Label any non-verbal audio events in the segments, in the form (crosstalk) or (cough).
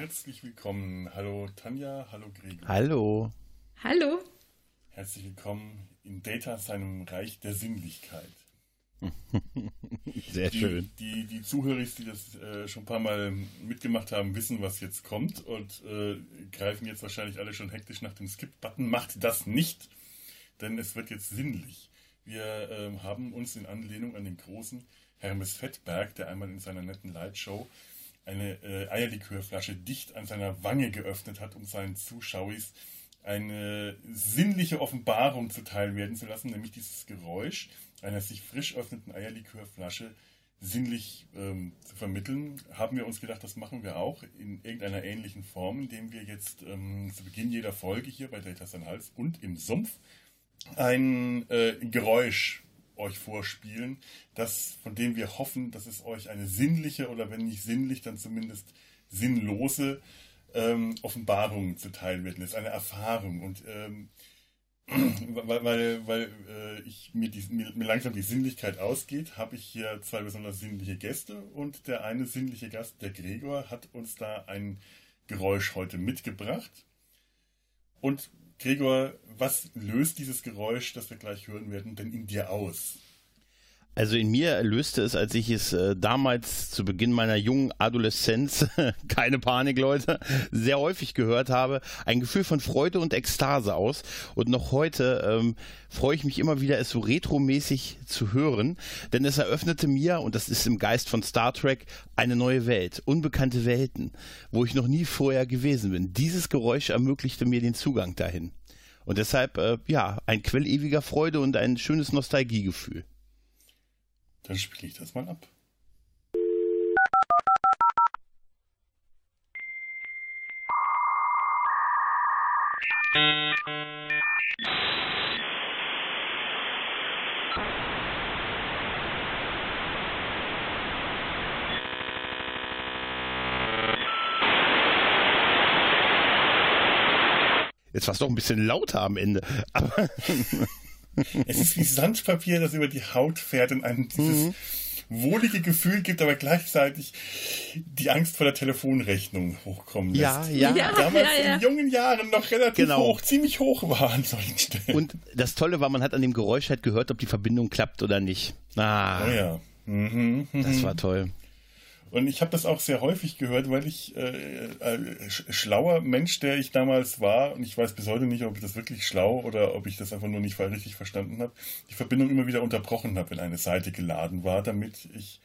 herzlich willkommen. Hallo Tanja, hallo Gregor. Hallo. Hallo. Herzlich willkommen in Data, seinem Reich der Sinnlichkeit. (laughs) Sehr die, schön. Die, die Zuhörer, die das äh, schon ein paar Mal mitgemacht haben, wissen, was jetzt kommt und äh, greifen jetzt wahrscheinlich alle schon hektisch nach dem Skip-Button. Macht das nicht, denn es wird jetzt sinnlich. Wir äh, haben uns in Anlehnung an den großen Hermes Fettberg, der einmal in seiner netten Lightshow eine äh, Eierlikörflasche dicht an seiner Wange geöffnet hat, um seinen Zuschauers eine sinnliche Offenbarung zuteil werden zu lassen, nämlich dieses Geräusch einer sich frisch öffnenden Eierlikörflasche sinnlich ähm, zu vermitteln, haben wir uns gedacht, das machen wir auch in irgendeiner ähnlichen Form, indem wir jetzt ähm, zu Beginn jeder Folge hier bei Data San Hals und im Sumpf ein äh, Geräusch euch vorspielen, das, von dem wir hoffen, dass es euch eine sinnliche oder wenn nicht sinnlich, dann zumindest sinnlose ähm, Offenbarung zuteil wird. Ist eine Erfahrung und ähm, (clears throat) weil, weil, weil äh, ich mir, die, mir, mir, langsam die Sinnlichkeit ausgeht, habe ich hier zwei besonders sinnliche Gäste und der eine sinnliche Gast, der Gregor, hat uns da ein Geräusch heute mitgebracht. Und Gregor, was löst dieses Geräusch, das wir gleich hören werden, denn in dir aus? Also in mir löste es, als ich es äh, damals zu Beginn meiner jungen Adoleszenz, (laughs) keine Panik Leute, sehr häufig gehört habe, ein Gefühl von Freude und Ekstase aus. Und noch heute ähm, freue ich mich immer wieder, es so retromäßig zu hören, denn es eröffnete mir, und das ist im Geist von Star Trek, eine neue Welt, unbekannte Welten, wo ich noch nie vorher gewesen bin. Dieses Geräusch ermöglichte mir den Zugang dahin. Und deshalb, äh, ja, ein Quell ewiger Freude und ein schönes Nostalgiegefühl. Dann spiele ich das mal ab. Jetzt war es doch ein bisschen lauter am Ende. Aber (laughs) (laughs) es ist wie Sandpapier, das über die Haut fährt und einem dieses mhm. wohlige Gefühl gibt, aber gleichzeitig die Angst vor der Telefonrechnung hochkommen lässt. Ja, ja. ja Damals ja, ja. in jungen Jahren noch relativ genau. hoch, ziemlich hoch war an (laughs) solchen Stellen. Und das Tolle war, man hat an dem Geräusch halt gehört, ob die Verbindung klappt oder nicht. Ah. Oh ja. Mhm, mhm. Das war toll. Und ich habe das auch sehr häufig gehört, weil ich äh, schlauer Mensch, der ich damals war, und ich weiß bis heute nicht, ob ich das wirklich schlau oder ob ich das einfach nur nicht richtig verstanden habe, die Verbindung immer wieder unterbrochen habe, wenn eine Seite geladen war, damit ich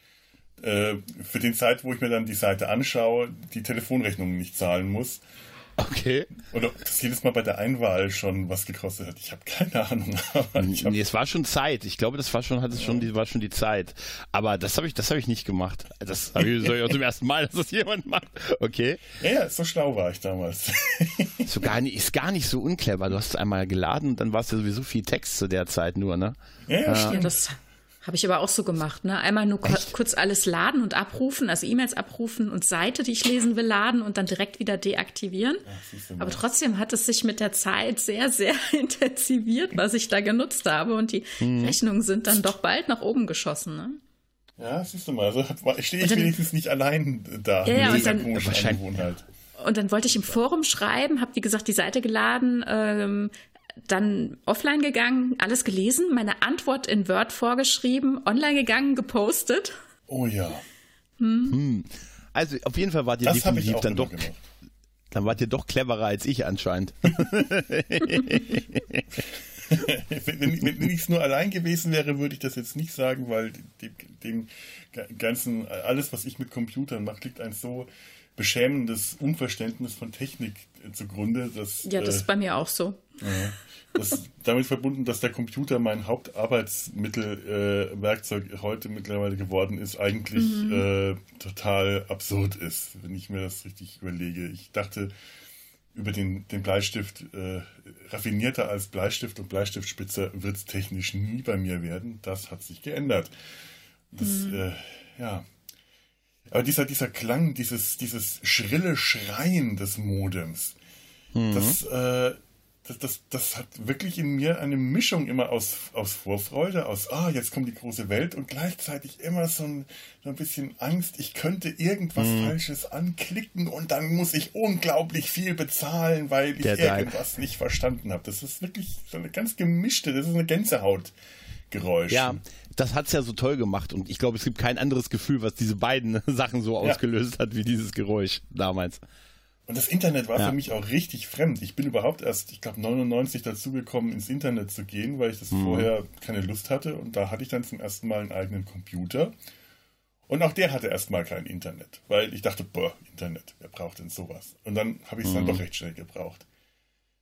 äh, für den Zeit, wo ich mir dann die Seite anschaue, die Telefonrechnung nicht zahlen muss. Okay. Oder ob das jedes Mal bei der Einwahl schon was gekostet hat. Ich habe keine Ahnung. (laughs) Aber nee, es war schon Zeit. Ich glaube, das war schon, hat es ja. schon, die war schon die Zeit. Aber das habe ich, das habe ich nicht gemacht. Das habe ich, ich auch zum ersten Mal, dass das jemand macht. Okay. Ja, ja, so schlau war ich damals. (laughs) so gar nicht, ist gar nicht so unclever. Du hast es einmal geladen und dann war es ja sowieso viel Text zu der Zeit nur, ne? Ja, ja, stimmt. Ja, das habe ich aber auch so gemacht. Ne? Einmal nur Echt? kurz alles laden und abrufen, also E-Mails abrufen und Seite, die ich lesen will, laden und dann direkt wieder deaktivieren. Ach, aber trotzdem hat es sich mit der Zeit sehr, sehr (laughs) intensiviert, was ich da genutzt habe. Und die hm. Rechnungen sind dann doch bald nach oben geschossen. Ne? Ja, siehst du mal, also stehe ich dann, wenigstens nicht allein da ja, mit dieser komischen Angewohnheit. Und dann wollte ich im Forum schreiben, habe wie gesagt die Seite geladen, ähm, dann offline gegangen, alles gelesen, meine Antwort in Word vorgeschrieben, online gegangen, gepostet. Oh ja. Hm. Hm. Also auf jeden Fall wart ihr das definitiv dann doch. Gemacht. Dann wart ihr doch cleverer als ich anscheinend. (laughs) (laughs) wenn, wenn, wenn ich es nur allein gewesen wäre, würde ich das jetzt nicht sagen, weil dem, dem ganzen, alles, was ich mit Computern mache, liegt ein so beschämendes Unverständnis von Technik zugrunde. Dass, ja, das äh, ist bei mir auch so. Ja, das, damit verbunden, dass der Computer mein Hauptarbeitsmittel, äh, Werkzeug heute mittlerweile geworden ist, eigentlich mhm. äh, total absurd ist, wenn ich mir das richtig überlege. Ich dachte, über den, den Bleistift, äh, raffinierter als Bleistift und Bleistiftspitzer wird es technisch nie bei mir werden. Das hat sich geändert. Das, mhm. äh, ja, aber dieser, dieser Klang, dieses, dieses schrille Schreien des Modems, mhm. das, äh, das, das, das hat wirklich in mir eine Mischung immer aus, aus Vorfreude, aus, ah, jetzt kommt die große Welt und gleichzeitig immer so ein, so ein bisschen Angst, ich könnte irgendwas mhm. Falsches anklicken und dann muss ich unglaublich viel bezahlen, weil ich Der irgendwas Teil. nicht verstanden habe. Das ist wirklich so eine ganz gemischte, das ist eine Gänsehautgeräusch. Ja, das hat's ja so toll gemacht und ich glaube, es gibt kein anderes Gefühl, was diese beiden (laughs) Sachen so ja. ausgelöst hat, wie dieses Geräusch damals. Und das Internet war ja. für mich auch richtig fremd. Ich bin überhaupt erst, ich glaube, 99 dazugekommen, ins Internet zu gehen, weil ich das mhm. vorher keine Lust hatte. Und da hatte ich dann zum ersten Mal einen eigenen Computer. Und auch der hatte erstmal kein Internet, weil ich dachte, boah, Internet, wer braucht denn sowas? Und dann habe ich es mhm. dann doch recht schnell gebraucht.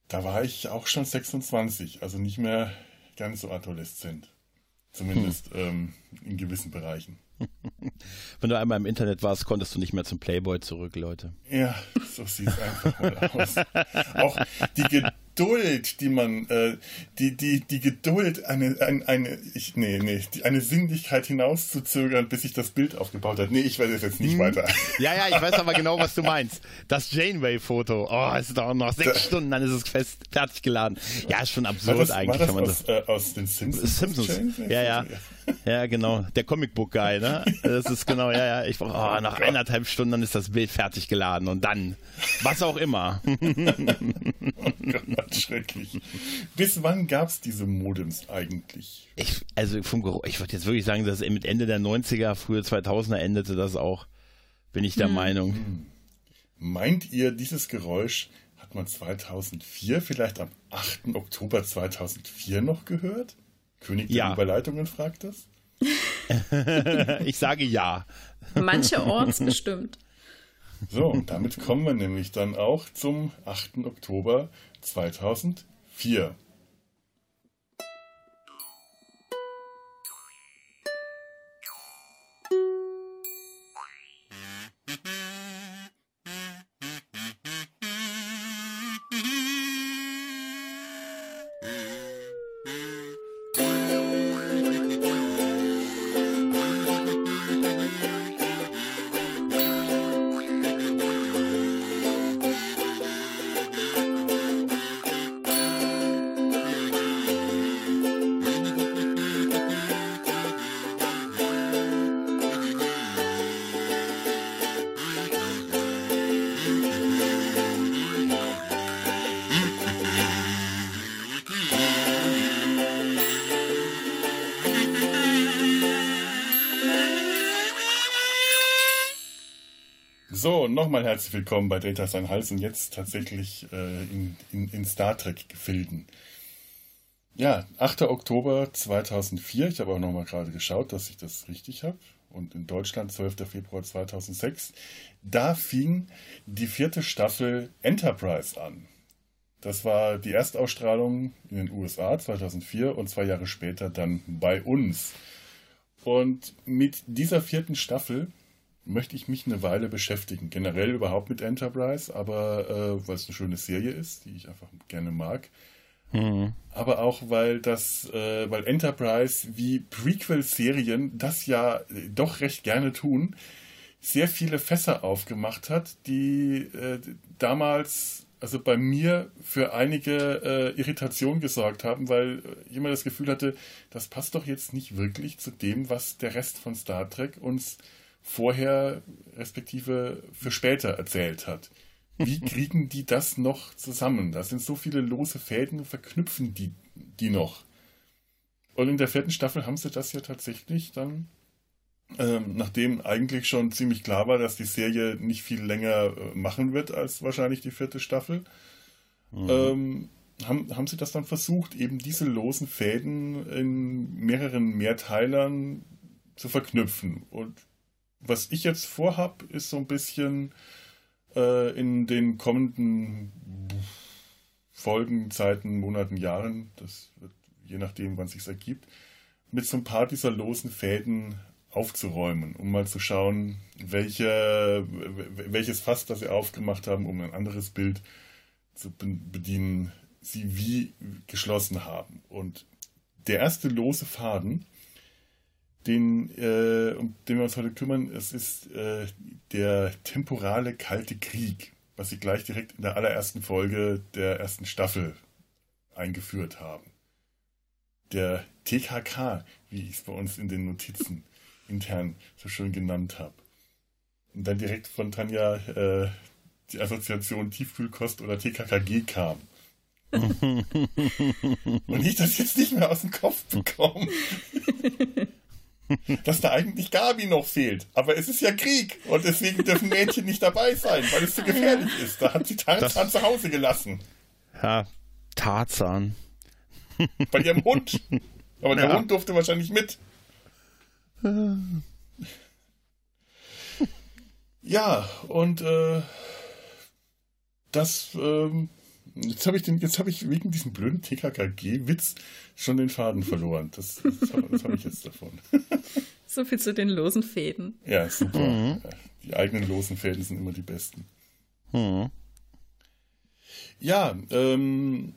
Da war ich auch schon 26, also nicht mehr ganz so adoleszent. Zumindest hm. ähm, in gewissen Bereichen. (laughs) Wenn du einmal im Internet warst, konntest du nicht mehr zum Playboy zurück, Leute. Ja, so sieht es einfach mal aus. Auch die Geduld, die man, äh, die, die, die Geduld, eine, eine, eine ich, nee, nee, die, eine Sinnlichkeit hinauszuzögern, bis sich das Bild aufgebaut hat. Nee, ich weiß jetzt nicht hm. weiter. (laughs) Ja, ja, ich weiß aber genau, was du meinst. Das Janeway-Foto. Oh, es dauert noch sechs da, Stunden, dann ist es fest, fertig geladen. Ja, ist schon absurd das, eigentlich. War das aus, äh, aus den Simpsons? Simpsons. Ja, ja. Ja, genau. Der Comicbook-Guy, ne? Das ist genau, ja, ja. Ich brauche, oh, nach eineinhalb Stunden, dann ist das Bild fertig geladen und dann, was auch immer. (laughs) oh Gott, schrecklich. Bis wann gab es diese Modems eigentlich? Ich, also vom Geruch, ich würde jetzt wirklich sagen, dass mit Ende der 90er, frühe 2000er endete das auch, bin ich der hm. Meinung. Hm. Meint ihr, dieses Geräusch hat man 2004, vielleicht am 8. Oktober 2004 noch gehört? König der ja. Überleitungen fragt das? (laughs) ich sage ja. Mancherorts bestimmt. So, und damit kommen wir nämlich dann auch zum 8. Oktober 2004. nochmal herzlich willkommen bei Data Sein Hals und jetzt tatsächlich äh, in, in, in, Star Trek-Gefilden. Ja, 8. Oktober 2004, ich habe auch nochmal gerade geschaut, dass ich das richtig habe. Und in Deutschland 12. Februar 2006. Da fing die vierte Staffel Enterprise an. Das war die Erstausstrahlung in den USA 2004 und zwei Jahre später dann bei uns. Und mit dieser vierten Staffel möchte ich mich eine Weile beschäftigen. Generell überhaupt mit Enterprise, aber äh, weil es eine schöne Serie ist, die ich einfach gerne mag. Mhm. Aber auch weil das, äh, weil Enterprise wie Prequel-Serien das ja doch recht gerne tun, sehr viele Fässer aufgemacht hat, die äh, damals also bei mir für einige äh, Irritation gesorgt haben, weil immer das Gefühl hatte, das passt doch jetzt nicht wirklich zu dem, was der Rest von Star Trek uns äh, vorher respektive für später erzählt hat. Wie (laughs) kriegen die das noch zusammen? Da sind so viele lose Fäden, verknüpfen die die noch? Und in der vierten Staffel haben sie das ja tatsächlich dann, ähm, nachdem eigentlich schon ziemlich klar war, dass die Serie nicht viel länger äh, machen wird als wahrscheinlich die vierte Staffel, mhm. ähm, haben, haben sie das dann versucht, eben diese losen Fäden in mehreren Mehrteilern zu verknüpfen. Und was ich jetzt vorhab, ist so ein bisschen äh, in den kommenden Folgen, Zeiten, Monaten, Jahren, das wird je nachdem, wann sich ergibt, mit so ein paar dieser losen Fäden aufzuräumen, um mal zu schauen, welche, welches Fass, das sie aufgemacht haben, um ein anderes Bild zu bedienen, sie wie geschlossen haben. Und der erste lose Faden den, äh, um den wir uns heute kümmern, es ist äh, der temporale Kalte Krieg, was sie gleich direkt in der allerersten Folge der ersten Staffel eingeführt haben. Der TKK, wie ich es bei uns in den Notizen (laughs) intern so schön genannt habe. Und dann direkt von Tanja äh, die Assoziation Tiefkühlkost oder TKKG kam. (laughs) Und ich das jetzt nicht mehr aus dem Kopf bekomme. (laughs) (laughs) dass da eigentlich Gabi noch fehlt. Aber es ist ja Krieg und deswegen dürfen Mädchen nicht dabei sein, weil es zu gefährlich ist. Da hat sie Tarzan zu Hause gelassen. Ja, Tarzan. (laughs) Bei ihrem Hund. Aber der ja. Hund durfte wahrscheinlich mit. Ja, und äh, das ähm, Jetzt habe ich, den, jetzt hab ich wegen diesem blöden TKKG-Witz schon den Faden verloren. Das, das habe hab ich jetzt davon. (laughs) So viel zu den losen Fäden. Ja, super. Mhm. Die eigenen losen Fäden sind immer die besten. Mhm. Ja, ähm,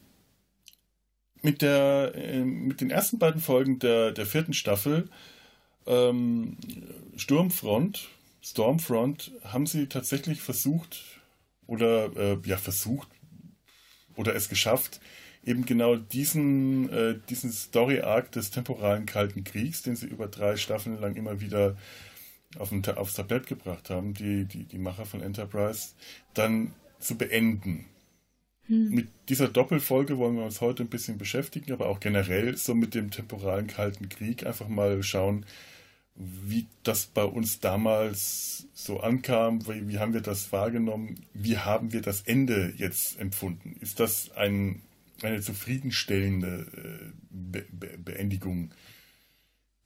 mit, der, äh, mit den ersten beiden Folgen der, der vierten Staffel ähm, Sturmfront, Stormfront, haben sie tatsächlich versucht, oder äh, ja, versucht, oder es geschafft, eben genau diesen, äh, diesen Story-Arc des temporalen Kalten Kriegs, den sie über drei Staffeln lang immer wieder auf ein, aufs Tablett gebracht haben, die, die, die Macher von Enterprise, dann zu beenden. Hm. Mit dieser Doppelfolge wollen wir uns heute ein bisschen beschäftigen, aber auch generell so mit dem temporalen Kalten Krieg einfach mal schauen, wie das bei uns damals so ankam, wie, wie, haben wir das wahrgenommen, wie haben wir das Ende jetzt empfunden? Ist das ein, eine zufriedenstellende äh, Be Be Beendigung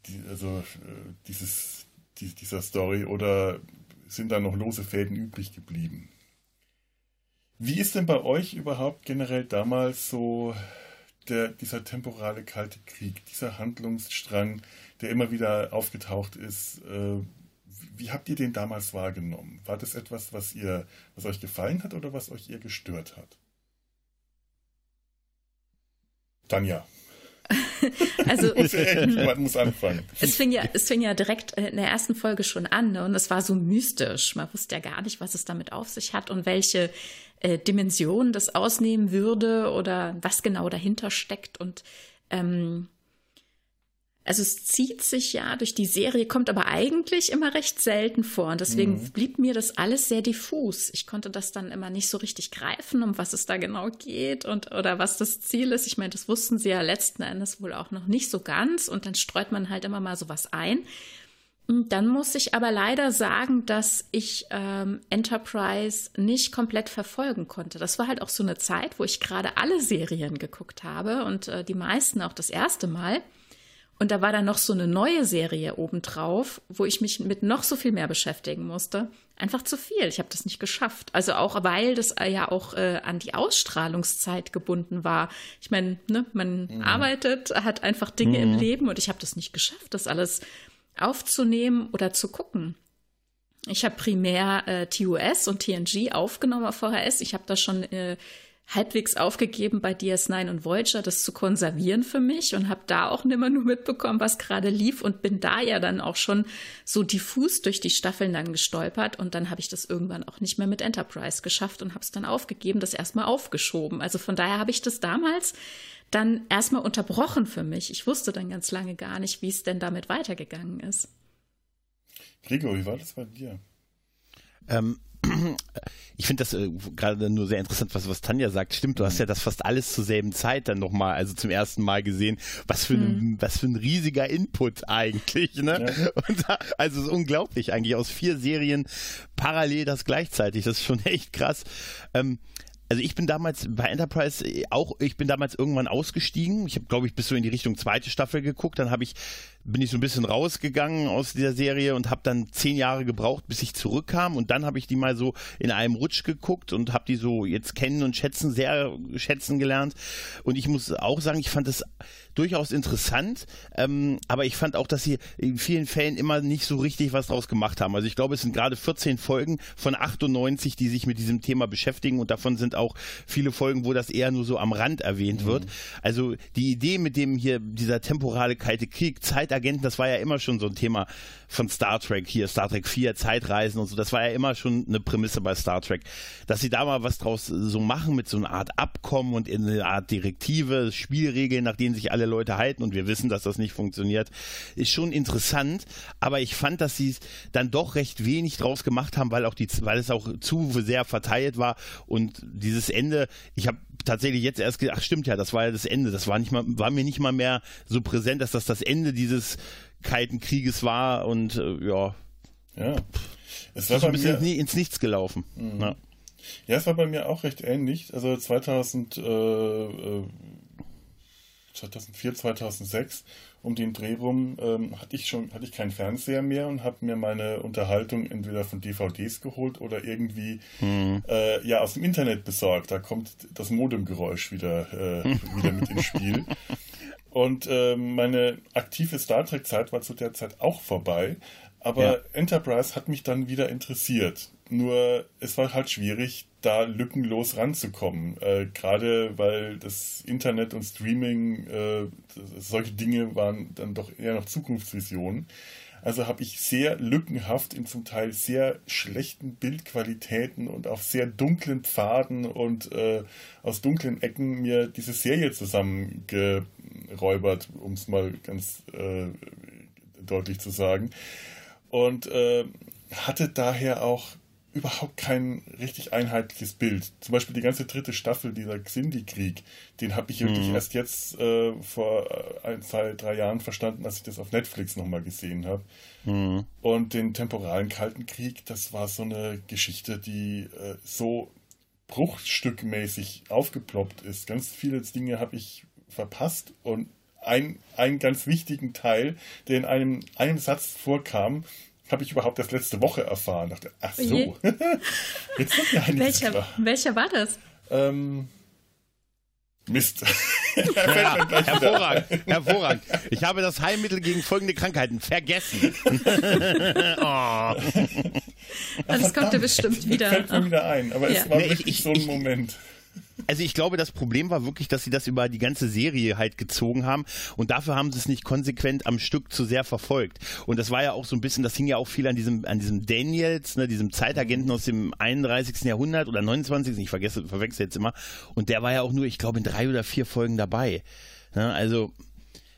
die, also, äh, dieses, die, dieser Story oder sind da noch lose Fäden übrig geblieben? Wie ist denn bei euch überhaupt generell damals so der, dieser temporale kalte Krieg, dieser Handlungsstrang, der immer wieder aufgetaucht ist. Äh, wie habt ihr den damals wahrgenommen? War das etwas, was ihr, was euch gefallen hat oder was euch eher gestört hat? Tanja. (laughs) also (laughs) man muss anfangen. Es fing ja, es fing ja direkt in der ersten Folge schon an ne? und es war so mystisch. Man wusste ja gar nicht, was es damit auf sich hat und welche äh, Dimension das ausnehmen würde oder was genau dahinter steckt und ähm, also es zieht sich ja durch die Serie, kommt aber eigentlich immer recht selten vor. Und deswegen mhm. blieb mir das alles sehr diffus. Ich konnte das dann immer nicht so richtig greifen, um was es da genau geht und oder was das Ziel ist. Ich meine, das wussten sie ja letzten Endes wohl auch noch nicht so ganz. Und dann streut man halt immer mal sowas ein. Und dann muss ich aber leider sagen, dass ich ähm, Enterprise nicht komplett verfolgen konnte. Das war halt auch so eine Zeit, wo ich gerade alle Serien geguckt habe und äh, die meisten auch das erste Mal. Und da war dann noch so eine neue Serie obendrauf, wo ich mich mit noch so viel mehr beschäftigen musste. Einfach zu viel. Ich habe das nicht geschafft. Also auch, weil das ja auch äh, an die Ausstrahlungszeit gebunden war. Ich meine, ne, man mhm. arbeitet, hat einfach Dinge mhm. im Leben und ich habe das nicht geschafft, das alles aufzunehmen oder zu gucken. Ich habe primär äh, TUS und TNG aufgenommen auf VHS. Ich habe da schon äh, halbwegs aufgegeben, bei DS9 und Voyager das zu konservieren für mich und habe da auch nimmer nur mitbekommen, was gerade lief und bin da ja dann auch schon so diffus durch die Staffeln dann gestolpert und dann habe ich das irgendwann auch nicht mehr mit Enterprise geschafft und habe es dann aufgegeben, das erstmal aufgeschoben. Also von daher habe ich das damals dann erstmal unterbrochen für mich. Ich wusste dann ganz lange gar nicht, wie es denn damit weitergegangen ist. Gregor, wie war das bei dir? Ähm, ich finde das äh, gerade nur sehr interessant, was, was Tanja sagt. Stimmt, du hast ja das fast alles zur selben Zeit dann nochmal, also zum ersten Mal gesehen. Was für, ein, mhm. was für ein riesiger Input eigentlich, ne? Ja. (laughs) Da, also ist unglaublich eigentlich aus vier Serien parallel das gleichzeitig. Das ist schon (laughs) echt krass. Ähm, also ich bin damals bei Enterprise auch, ich bin damals irgendwann ausgestiegen. Ich habe, glaube ich, bis so in die Richtung zweite Staffel geguckt. Dann habe ich bin ich so ein bisschen rausgegangen aus dieser Serie und habe dann zehn Jahre gebraucht, bis ich zurückkam. Und dann habe ich die mal so in einem Rutsch geguckt und habe die so jetzt kennen und schätzen, sehr schätzen gelernt. Und ich muss auch sagen, ich fand das durchaus interessant, ähm, aber ich fand auch, dass sie in vielen Fällen immer nicht so richtig was draus gemacht haben. Also ich glaube, es sind gerade 14 Folgen von 98, die sich mit diesem Thema beschäftigen und davon sind auch viele Folgen, wo das eher nur so am Rand erwähnt mhm. wird. Also die Idee mit dem hier, dieser temporale kalte Krieg, Zeit Zeitagenten, das war ja immer schon so ein Thema von Star Trek hier, Star Trek 4, Zeitreisen und so, das war ja immer schon eine Prämisse bei Star Trek. Dass sie da mal was draus so machen mit so einer Art Abkommen und in eine Art Direktive, Spielregeln, nach denen sich alle Leute halten und wir wissen, dass das nicht funktioniert, ist schon interessant, aber ich fand, dass sie dann doch recht wenig draus gemacht haben, weil auch die, weil es auch zu sehr verteilt war und dieses Ende, ich habe tatsächlich jetzt erst gedacht, ach stimmt ja, das war ja das Ende, das war nicht mal, war mir nicht mal mehr so präsent, dass das das Ende dieses Kalten Krieges war und äh, ja. Ja. Es war ist ein bisschen mir, ins Nichts gelaufen. Mhm. Ja. ja. es war bei mir auch recht ähnlich. Also 2000, äh, 2004, äh, 2006 um den Dreh rum ähm, hatte ich schon hatte ich keinen Fernseher mehr und habe mir meine Unterhaltung entweder von DVDs geholt oder irgendwie mhm. äh, ja aus dem Internet besorgt. Da kommt das Modemgeräusch wieder äh, wieder mit ins Spiel. (laughs) Und äh, meine aktive Star Trek-Zeit war zu der Zeit auch vorbei. Aber ja. Enterprise hat mich dann wieder interessiert. Nur es war halt schwierig, da lückenlos ranzukommen. Äh, Gerade weil das Internet und Streaming, äh, solche Dinge waren dann doch eher noch Zukunftsvisionen. Also habe ich sehr lückenhaft in zum Teil sehr schlechten Bildqualitäten und auf sehr dunklen Pfaden und äh, aus dunklen Ecken mir diese Serie zusammengeräubert, um es mal ganz äh, deutlich zu sagen. Und äh, hatte daher auch überhaupt kein richtig einheitliches Bild. Zum Beispiel die ganze dritte Staffel, dieser Xindi-Krieg, den habe ich wirklich mhm. erst jetzt äh, vor äh, ein, zwei, drei Jahren verstanden, als ich das auf Netflix nochmal gesehen habe. Mhm. Und den temporalen Kalten Krieg, das war so eine Geschichte, die äh, so bruchstückmäßig aufgeploppt ist. Ganz viele Dinge habe ich verpasst und ein, einen ganz wichtigen Teil, der in einem, einem Satz vorkam, habe ich überhaupt erst letzte Woche erfahren. Dachte, ach so, (laughs) jetzt wird mir welcher, klar. welcher war das? Ähm, Mist. (laughs) ja, hervorragend, hervorragend. Ich habe das Heilmittel gegen folgende Krankheiten vergessen. (laughs) oh. Das kommt dir bestimmt wieder. Fällt mir wieder ein, aber ja. es war nee, wirklich ich, so ein ich, Moment. Also ich glaube, das Problem war wirklich, dass sie das über die ganze Serie halt gezogen haben und dafür haben sie es nicht konsequent am Stück zu sehr verfolgt. Und das war ja auch so ein bisschen, das hing ja auch viel an diesem, an diesem Daniels, ne, diesem Zeitagenten aus dem 31. Jahrhundert oder 29. Ich vergesse, verwechsel jetzt immer. Und der war ja auch nur, ich glaube, in drei oder vier Folgen dabei. Ne, also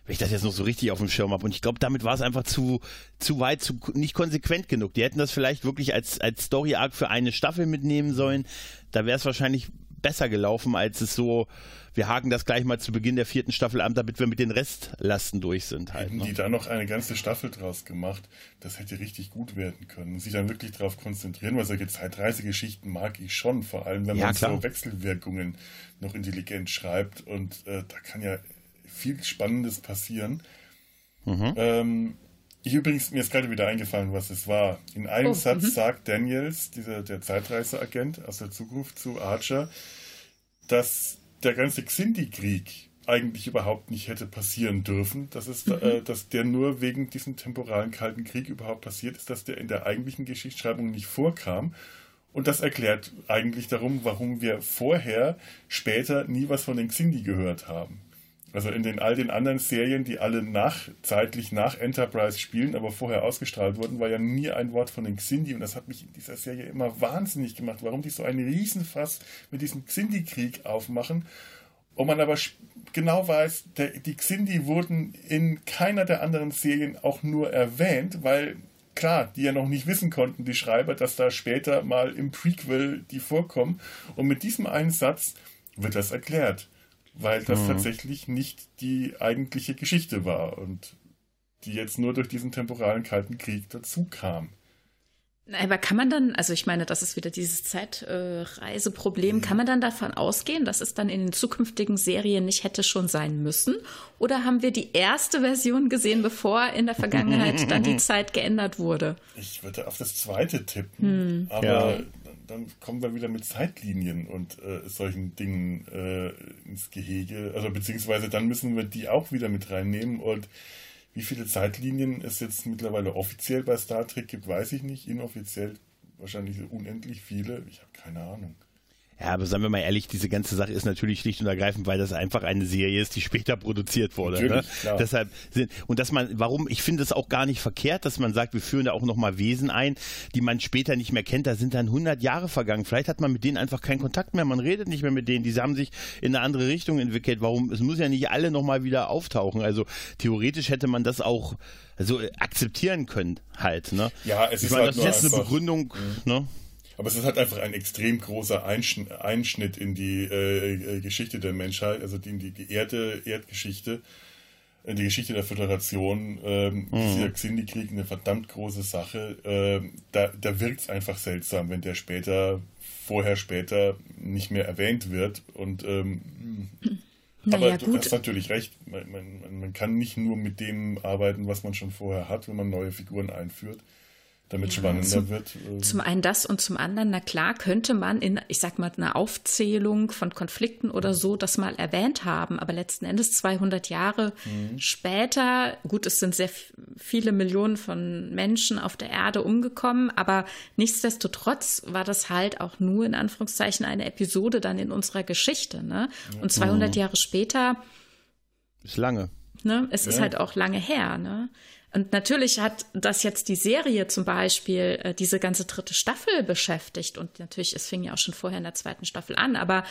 wenn ich das jetzt noch so richtig auf dem Schirm habe. Und ich glaube, damit war es einfach zu, zu weit, zu, nicht konsequent genug. Die hätten das vielleicht wirklich als, als Story-Arc für eine Staffel mitnehmen sollen. Da wäre es wahrscheinlich besser gelaufen, als es so, wir haken das gleich mal zu Beginn der vierten Staffel an, damit wir mit den Restlasten durch sind. Halt, Hätten ne? die da noch eine ganze Staffel draus gemacht, das hätte richtig gut werden können. Sich dann wirklich darauf konzentrieren, weil solche Zeitreisegeschichten mag ich schon, vor allem wenn ja, man klar. so Wechselwirkungen noch intelligent schreibt und äh, da kann ja viel Spannendes passieren. Mhm. Ähm, ich übrigens, mir ist gerade wieder eingefallen, was es war. In einem oh, Satz -hmm. sagt Daniels, dieser, der Zeitreiseagent aus der Zukunft zu Archer, dass der ganze Xindi-Krieg eigentlich überhaupt nicht hätte passieren dürfen, dass, es, mhm. äh, dass der nur wegen diesem temporalen Kalten Krieg überhaupt passiert ist, dass der in der eigentlichen Geschichtsschreibung nicht vorkam. Und das erklärt eigentlich darum, warum wir vorher, später nie was von den Xindi gehört haben. Also in den all den anderen Serien, die alle nach, zeitlich nach Enterprise spielen, aber vorher ausgestrahlt wurden, war ja nie ein Wort von den Xindi. Und das hat mich in dieser Serie immer wahnsinnig gemacht, warum die so einen Riesenfass mit diesem Xindi-Krieg aufmachen. Und man aber genau weiß, der, die Xindi wurden in keiner der anderen Serien auch nur erwähnt, weil klar, die ja noch nicht wissen konnten, die Schreiber, dass da später mal im Prequel die vorkommen. Und mit diesem einen Satz wird das erklärt weil das mhm. tatsächlich nicht die eigentliche Geschichte war und die jetzt nur durch diesen temporalen Kalten Krieg dazu kam. Aber kann man dann, also ich meine, das ist wieder dieses Zeitreiseproblem, mhm. kann man dann davon ausgehen, dass es dann in den zukünftigen Serien nicht hätte schon sein müssen? Oder haben wir die erste Version gesehen, bevor in der Vergangenheit dann die (laughs) Zeit geändert wurde? Ich würde auf das zweite tippen, hm. aber ja dann kommen wir wieder mit Zeitlinien und äh, solchen Dingen äh, ins Gehege. Also beziehungsweise dann müssen wir die auch wieder mit reinnehmen. Und wie viele Zeitlinien es jetzt mittlerweile offiziell bei Star Trek gibt, weiß ich nicht. Inoffiziell wahrscheinlich unendlich viele. Ich habe keine Ahnung. Ja, aber sagen wir mal ehrlich, diese ganze Sache ist natürlich schlicht und ergreifend, weil das einfach eine Serie ist, die später produziert wurde. Ne? Deshalb sind, und dass man, warum, ich finde es auch gar nicht verkehrt, dass man sagt, wir führen da auch nochmal Wesen ein, die man später nicht mehr kennt. Da sind dann 100 Jahre vergangen. Vielleicht hat man mit denen einfach keinen Kontakt mehr. Man redet nicht mehr mit denen. Die haben sich in eine andere Richtung entwickelt. Warum? Es muss ja nicht alle nochmal wieder auftauchen. Also theoretisch hätte man das auch also akzeptieren können halt. Ne? Ja, es ich ist meine, halt das ist jetzt eine Begründung. Mhm. Ne? Aber es ist halt einfach ein extrem großer Einschnitt in die äh, äh, Geschichte der Menschheit, also in die, die Erde, Erdgeschichte, in die Geschichte der Föderation. Ähm, mhm. Dieser Xindi-Krieg eine verdammt große Sache. Ähm, da da wirkt es einfach seltsam, wenn der später, vorher, später nicht mehr erwähnt wird. Und ähm, naja, aber du gut. hast natürlich recht. Man, man, man kann nicht nur mit dem arbeiten, was man schon vorher hat, wenn man neue Figuren einführt damit ja, spannender zum, wird. Ähm. Zum einen das und zum anderen, na klar, könnte man in, ich sag mal, einer Aufzählung von Konflikten oder so das mal erwähnt haben, aber letzten Endes 200 Jahre mhm. später, gut, es sind sehr viele Millionen von Menschen auf der Erde umgekommen, aber nichtsdestotrotz war das halt auch nur in Anführungszeichen eine Episode dann in unserer Geschichte, ne? Und 200 mhm. Jahre später. Ist lange. Ne? Es ja. ist halt auch lange her, ne? Und natürlich hat das jetzt die Serie zum Beispiel äh, diese ganze dritte Staffel beschäftigt. Und natürlich, es fing ja auch schon vorher in der zweiten Staffel an, aber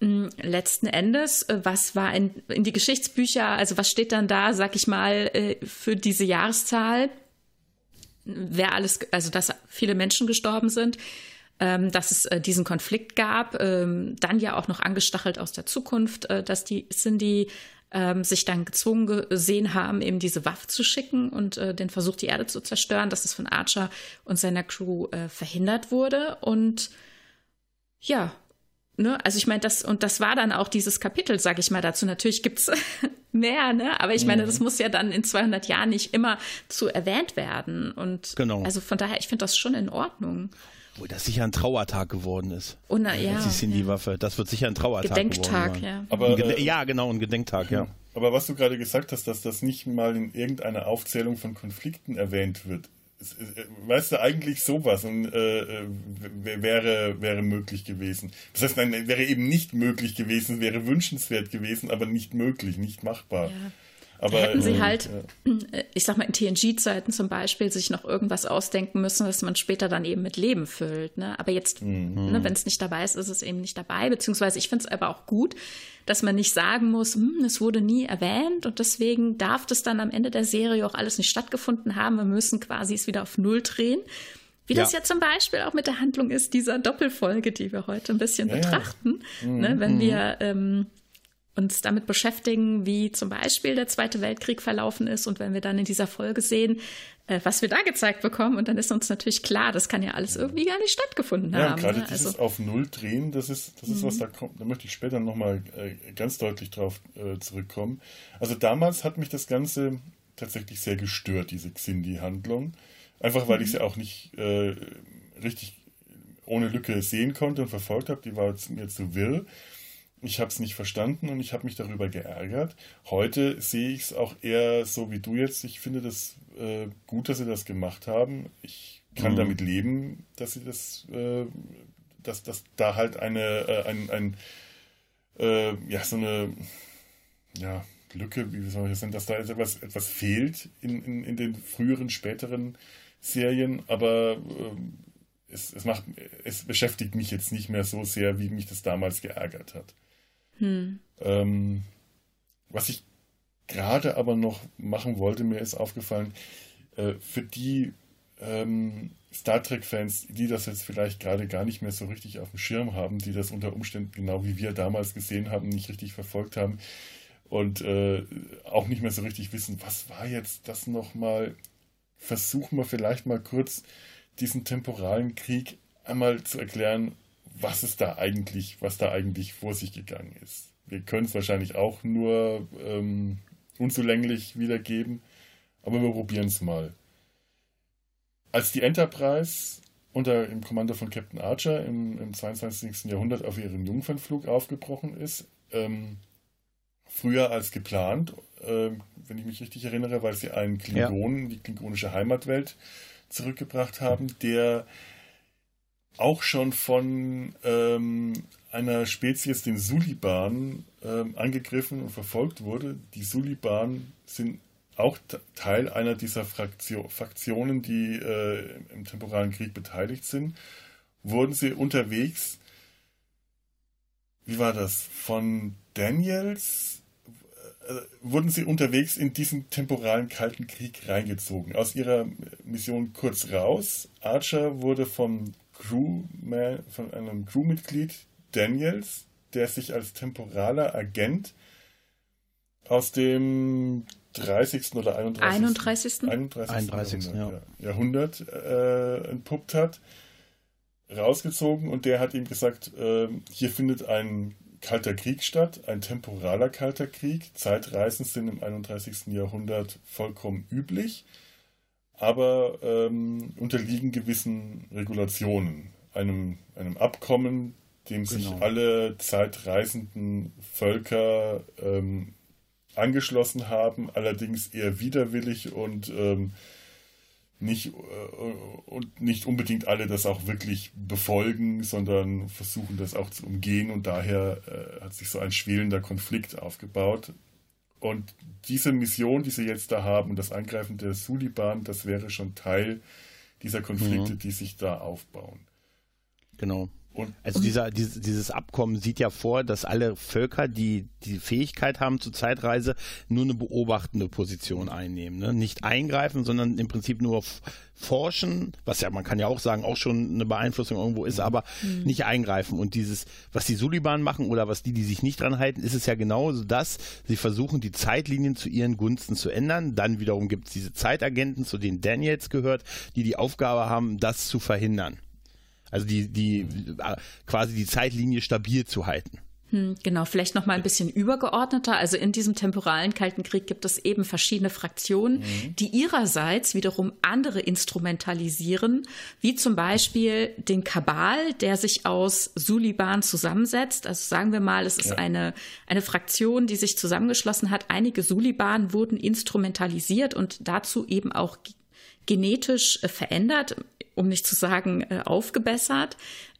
mh, letzten Endes, äh, was war in, in die Geschichtsbücher, also was steht dann da, sag ich mal, äh, für diese Jahreszahl? Wer alles, also dass viele Menschen gestorben sind, ähm, dass es äh, diesen Konflikt gab, ähm, dann ja auch noch angestachelt aus der Zukunft, äh, dass die Cindy ähm, sich dann gezwungen gesehen haben, eben diese Waffe zu schicken und äh, den Versuch, die Erde zu zerstören, dass es von Archer und seiner Crew äh, verhindert wurde. Und ja, ne, also ich meine, das, und das war dann auch dieses Kapitel, sage ich mal dazu. Natürlich gibt's (laughs) mehr, ne? Aber ich meine, das mhm. muss ja dann in 200 Jahren nicht immer zu erwähnt werden. Und genau. also von daher, ich finde das schon in Ordnung. Wo das sicher ein Trauertag geworden ist. Oh, na, ja. Sie sind die Waffe. Das wird sicher ein Trauertag Gedenktag, geworden ja. Aber, äh, ja, genau, ein Gedenktag, ja. Aber was du gerade gesagt hast, dass das nicht mal in irgendeiner Aufzählung von Konflikten erwähnt wird, äh, weißt du, eigentlich sowas und äh, äh wäre, wäre möglich gewesen. Das heißt, nein, wäre eben nicht möglich gewesen, wäre wünschenswert gewesen, aber nicht möglich, nicht machbar. Ja. Aber, hätten sie ähm, halt, ja. ich sag mal, in TNG-Zeiten zum Beispiel sich noch irgendwas ausdenken müssen, was man später dann eben mit Leben füllt. Ne? Aber jetzt, mhm. ne, wenn es nicht dabei ist, ist es eben nicht dabei. Beziehungsweise ich finde es aber auch gut, dass man nicht sagen muss, hm, es wurde nie erwähnt und deswegen darf das dann am Ende der Serie auch alles nicht stattgefunden haben. Wir müssen quasi es wieder auf Null drehen. Wie ja. das ja zum Beispiel auch mit der Handlung ist dieser Doppelfolge, die wir heute ein bisschen ja, betrachten. Ja. Mhm. Ne, wenn mhm. wir ähm, uns damit beschäftigen, wie zum Beispiel der Zweite Weltkrieg verlaufen ist. Und wenn wir dann in dieser Folge sehen, äh, was wir da gezeigt bekommen, und dann ist uns natürlich klar, das kann ja alles irgendwie gar nicht stattgefunden ja, haben. Ja, gerade ne? dieses also, auf Null drehen, das ist, das ist was mhm. da kommt. Da möchte ich später nochmal äh, ganz deutlich drauf äh, zurückkommen. Also damals hat mich das Ganze tatsächlich sehr gestört, diese Xindi-Handlung. Einfach weil mhm. ich sie auch nicht äh, richtig ohne Lücke sehen konnte und verfolgt habe. Die war mir zu wirr. Ich habe es nicht verstanden und ich habe mich darüber geärgert. Heute sehe ich es auch eher so wie du jetzt. Ich finde das äh, gut, dass sie das gemacht haben. Ich kann mhm. damit leben, dass sie das, äh, dass, dass da halt eine, äh, ein, ein äh, ja, so eine, ja, Lücke, wie soll ich das nennen, dass da etwas, etwas fehlt in, in, in den früheren, späteren Serien, aber ähm, es, es, macht, es beschäftigt mich jetzt nicht mehr so sehr, wie mich das damals geärgert hat. Hm. Ähm, was ich gerade aber noch machen wollte, mir ist aufgefallen, äh, für die ähm, Star Trek-Fans, die das jetzt vielleicht gerade gar nicht mehr so richtig auf dem Schirm haben, die das unter Umständen genau wie wir damals gesehen haben, nicht richtig verfolgt haben und äh, auch nicht mehr so richtig wissen, was war jetzt das nochmal, versuchen wir vielleicht mal kurz diesen temporalen Krieg einmal zu erklären, was ist da eigentlich, was da eigentlich vor sich gegangen ist. Wir können es wahrscheinlich auch nur ähm, unzulänglich wiedergeben, aber wir probieren es mal. Als die Enterprise unter dem Kommando von Captain Archer im, im 22. Jahrhundert auf ihren Jungfernflug aufgebrochen ist, ähm, früher als geplant, äh, wenn ich mich richtig erinnere, weil sie einen Klingonen, ja. die klingonische Heimatwelt, zurückgebracht haben, der auch schon von ähm, einer Spezies, den Suliban, ähm, angegriffen und verfolgt wurde. Die Suliban sind auch Teil einer dieser Fraktio Fraktionen, die äh, im temporalen Krieg beteiligt sind. Wurden sie unterwegs, wie war das, von Daniels äh, wurden sie unterwegs in diesen temporalen Kalten Krieg reingezogen. Aus ihrer Mission kurz raus. Archer wurde vom Crewman, von einem Crewmitglied Daniels, der sich als temporaler Agent aus dem 30. oder 31. 31. 31. 31. Jahrhundert, ja. Jahrhundert äh, entpuppt hat, rausgezogen und der hat ihm gesagt, äh, hier findet ein kalter Krieg statt, ein temporaler kalter Krieg. Zeitreisen sind im 31. Jahrhundert vollkommen üblich, aber ähm, unterliegen gewissen Regulationen, einem, einem Abkommen, dem sich genau. alle zeitreisenden Völker ähm, angeschlossen haben, allerdings eher widerwillig und ähm, nicht, äh, und nicht unbedingt alle das auch wirklich befolgen, sondern versuchen das auch zu umgehen und daher äh, hat sich so ein schwelender Konflikt aufgebaut. Und diese Mission, die sie jetzt da haben und das Angreifen der Suliban, das wäre schon Teil dieser Konflikte, mhm. die sich da aufbauen. Genau. Und also dieser, dieses, dieses Abkommen sieht ja vor, dass alle Völker, die die Fähigkeit haben zur Zeitreise, nur eine beobachtende Position einnehmen. Ne? Nicht eingreifen, sondern im Prinzip nur forschen, was ja, man kann ja auch sagen, auch schon eine Beeinflussung irgendwo ist, aber mhm. nicht eingreifen. Und dieses, was die Suliban machen oder was die, die sich nicht dran halten, ist es ja genauso das, sie versuchen die Zeitlinien zu ihren Gunsten zu ändern. Dann wiederum gibt es diese Zeitagenten, zu denen Daniels gehört, die die Aufgabe haben, das zu verhindern. Also die, die quasi die Zeitlinie stabil zu halten. Hm, genau, vielleicht noch mal ein bisschen übergeordneter. Also in diesem temporalen Kalten Krieg gibt es eben verschiedene Fraktionen, mhm. die ihrerseits wiederum andere instrumentalisieren, wie zum Beispiel den Kabal, der sich aus Suliban zusammensetzt. Also sagen wir mal, es ist ja. eine, eine Fraktion, die sich zusammengeschlossen hat. Einige Suliban wurden instrumentalisiert und dazu eben auch genetisch äh, verändert um nicht zu sagen äh, aufgebessert,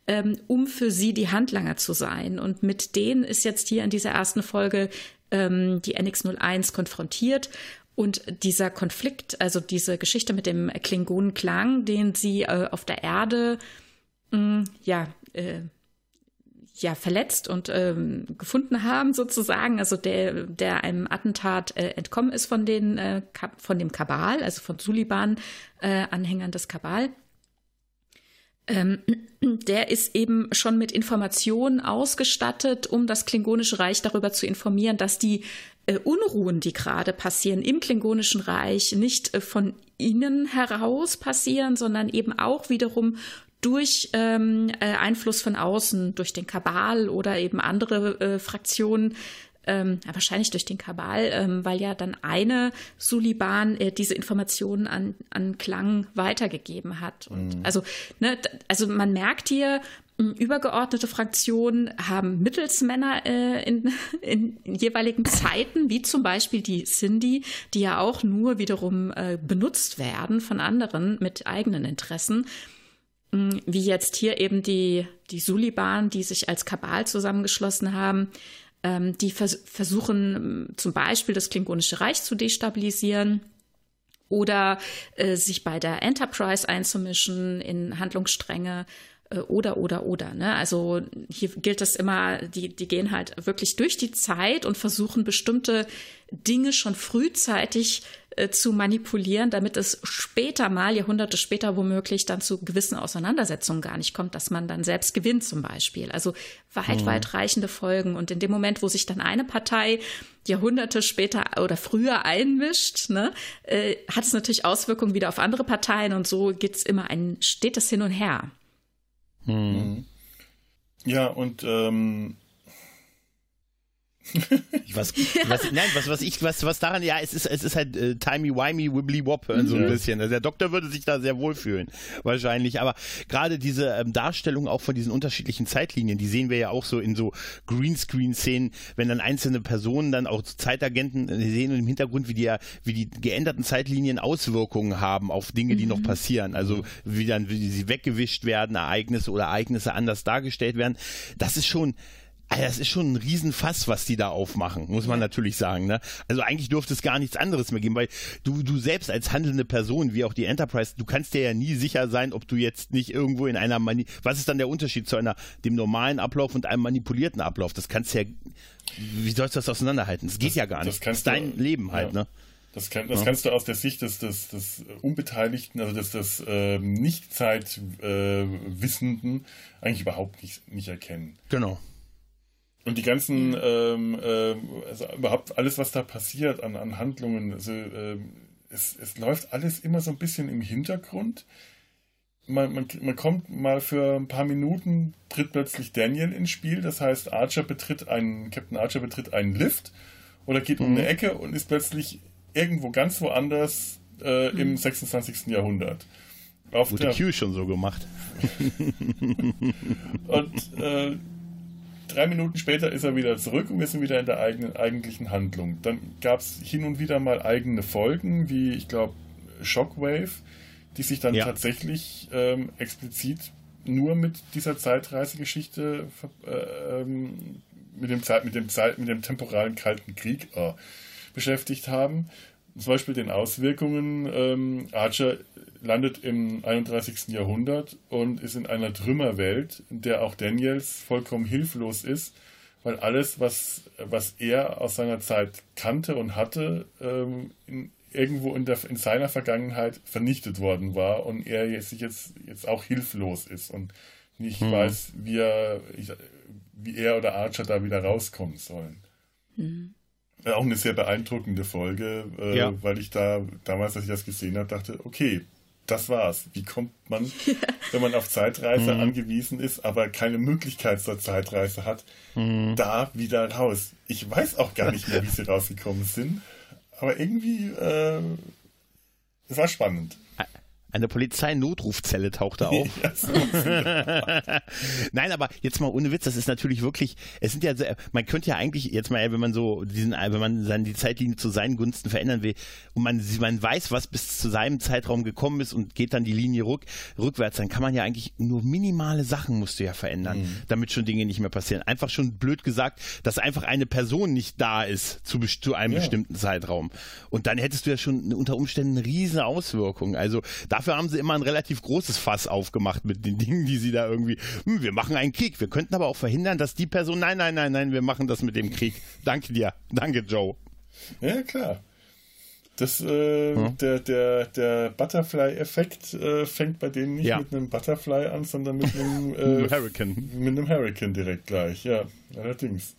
ähm, um für sie die Handlanger zu sein. Und mit denen ist jetzt hier in dieser ersten Folge ähm, die NX01 konfrontiert. Und dieser Konflikt, also diese Geschichte mit dem Klingonenklang, den sie äh, auf der Erde mm, ja, ja verletzt und ähm, gefunden haben sozusagen, also der der einem Attentat äh, entkommen ist von den äh, von dem Kabal, also von Suliban äh, Anhängern des Kabal. Ähm, (clears throat) der ist eben schon mit Informationen ausgestattet, um das Klingonische Reich darüber zu informieren, dass die äh, Unruhen, die gerade passieren im Klingonischen Reich, nicht äh, von innen heraus passieren, sondern eben auch wiederum durch ähm, äh, Einfluss von außen, durch den Kabal oder eben andere äh, Fraktionen ähm, wahrscheinlich durch den Kabal, ähm, weil ja dann eine Suliban äh, diese Informationen an, an Klang weitergegeben hat. Und mhm. also, ne, also man merkt hier, übergeordnete Fraktionen haben Mittelsmänner äh, in, (laughs) in, in, jeweiligen Zeiten, wie zum Beispiel die Cindy, die ja auch nur wiederum äh, benutzt werden von anderen mit eigenen Interessen. Wie jetzt hier eben die, die Suliban, die sich als Kabal zusammengeschlossen haben, ähm, die vers versuchen ähm, zum Beispiel das Klingonische Reich zu destabilisieren oder äh, sich bei der Enterprise einzumischen in Handlungsstränge äh, oder, oder, oder. Ne? Also hier gilt das immer, die, die gehen halt wirklich durch die Zeit und versuchen bestimmte Dinge schon frühzeitig äh, zu manipulieren, damit es später mal, Jahrhunderte später womöglich, dann zu gewissen Auseinandersetzungen gar nicht kommt, dass man dann selbst gewinnt zum Beispiel. Also weit, mhm. weit reichende Folgen. Und in dem Moment, wo sich dann eine Partei Jahrhunderte später oder früher einmischt, ne, äh, hat es natürlich Auswirkungen wieder auf andere Parteien und so geht's immer ein stetes Hin und Her. Mhm. Ja, und ähm, was, (laughs) was, nein, was, was ich, was, was daran, ja, es ist, es ist halt äh, timey-wimey, wibbly-wop äh, so ein ja. bisschen. Also der Doktor würde sich da sehr wohlfühlen, wahrscheinlich. Aber gerade diese ähm, Darstellung auch von diesen unterschiedlichen Zeitlinien, die sehen wir ja auch so in so Greenscreen-Szenen, wenn dann einzelne Personen dann auch Zeitagenten äh, sehen und im Hintergrund, wie die ja, wie die geänderten Zeitlinien Auswirkungen haben auf Dinge, die mhm. noch passieren. Also wie dann, wie sie weggewischt werden, Ereignisse oder Ereignisse anders dargestellt werden. Das ist schon, also das ist schon ein Riesenfass, was die da aufmachen, muss man natürlich sagen. Ne? Also eigentlich dürfte es gar nichts anderes mehr geben, weil du, du selbst als handelnde Person, wie auch die Enterprise, du kannst dir ja nie sicher sein, ob du jetzt nicht irgendwo in einer Mani was ist dann der Unterschied zu einer dem normalen Ablauf und einem manipulierten Ablauf? Das kannst du ja, wie sollst du das auseinanderhalten? Das geht das, ja gar nicht. Das, das ist dein du, Leben halt, ja. ne? Das, kann, das ja. kannst du aus der Sicht des, des, des Unbeteiligten, also des, des äh, Nicht-Zeitwissenden äh, eigentlich überhaupt nicht, nicht erkennen. Genau. Und die ganzen, ähm, äh, also überhaupt alles, was da passiert an, an Handlungen, also, äh, es, es läuft alles immer so ein bisschen im Hintergrund. Man, man, man kommt mal für ein paar Minuten, tritt plötzlich Daniel ins Spiel. Das heißt, Archer betritt einen, Captain Archer betritt einen Lift oder geht mhm. um eine Ecke und ist plötzlich irgendwo ganz woanders äh, mhm. im 26. Jahrhundert. Auf Wurde der, Q schon so gemacht. (laughs) und äh, drei Minuten später ist er wieder zurück und wir sind wieder in der eigenen, eigentlichen Handlung. Dann gab es hin und wieder mal eigene Folgen, wie ich glaube Shockwave, die sich dann ja. tatsächlich ähm, explizit nur mit dieser Zeitreisegeschichte äh, ähm, mit dem Zeit, mit dem Zeit, mit dem temporalen Kalten Krieg äh, beschäftigt haben. Zum Beispiel den Auswirkungen. Ähm, Archer landet im 31. Jahrhundert und ist in einer Trümmerwelt, in der auch Daniels vollkommen hilflos ist, weil alles, was, was er aus seiner Zeit kannte und hatte, ähm, in, irgendwo in, der, in seiner Vergangenheit vernichtet worden war und er jetzt, jetzt, jetzt auch hilflos ist und nicht hm. weiß, wie er, wie er oder Archer da wieder rauskommen sollen. Hm. Auch eine sehr beeindruckende Folge, äh, ja. weil ich da damals, als ich das gesehen habe, dachte, okay, das war's. Wie kommt man, (laughs) wenn man auf Zeitreise mhm. angewiesen ist, aber keine Möglichkeit zur Zeitreise hat, mhm. da wieder raus? Ich weiß auch gar nicht mehr, wie sie rausgekommen sind, aber irgendwie, äh, es war spannend. Eine Polizeinotrufzelle tauchte (laughs) auf. (laughs) Nein, aber jetzt mal ohne Witz, das ist natürlich wirklich, es sind ja, man könnte ja eigentlich jetzt mal, wenn man so diesen, wenn man dann die Zeitlinie zu seinen Gunsten verändern will und man, man weiß, was bis zu seinem Zeitraum gekommen ist und geht dann die Linie rück, rückwärts, dann kann man ja eigentlich nur minimale Sachen musst du ja verändern, mhm. damit schon Dinge nicht mehr passieren. Einfach schon blöd gesagt, dass einfach eine Person nicht da ist zu, zu einem ja. bestimmten Zeitraum. Und dann hättest du ja schon unter Umständen eine riesige Auswirkung. Also da dafür haben sie immer ein relativ großes Fass aufgemacht mit den Dingen, die sie da irgendwie, hm, wir machen einen Krieg. Wir könnten aber auch verhindern, dass die Person, nein, nein, nein, nein, wir machen das mit dem Krieg. Danke dir. Danke, Joe. Ja, klar. Das, äh, hm? der, der, der Butterfly-Effekt äh, fängt bei denen nicht ja. mit einem Butterfly an, sondern mit einem (laughs) äh, Hurricane. Mit einem Hurricane direkt gleich, ja, allerdings.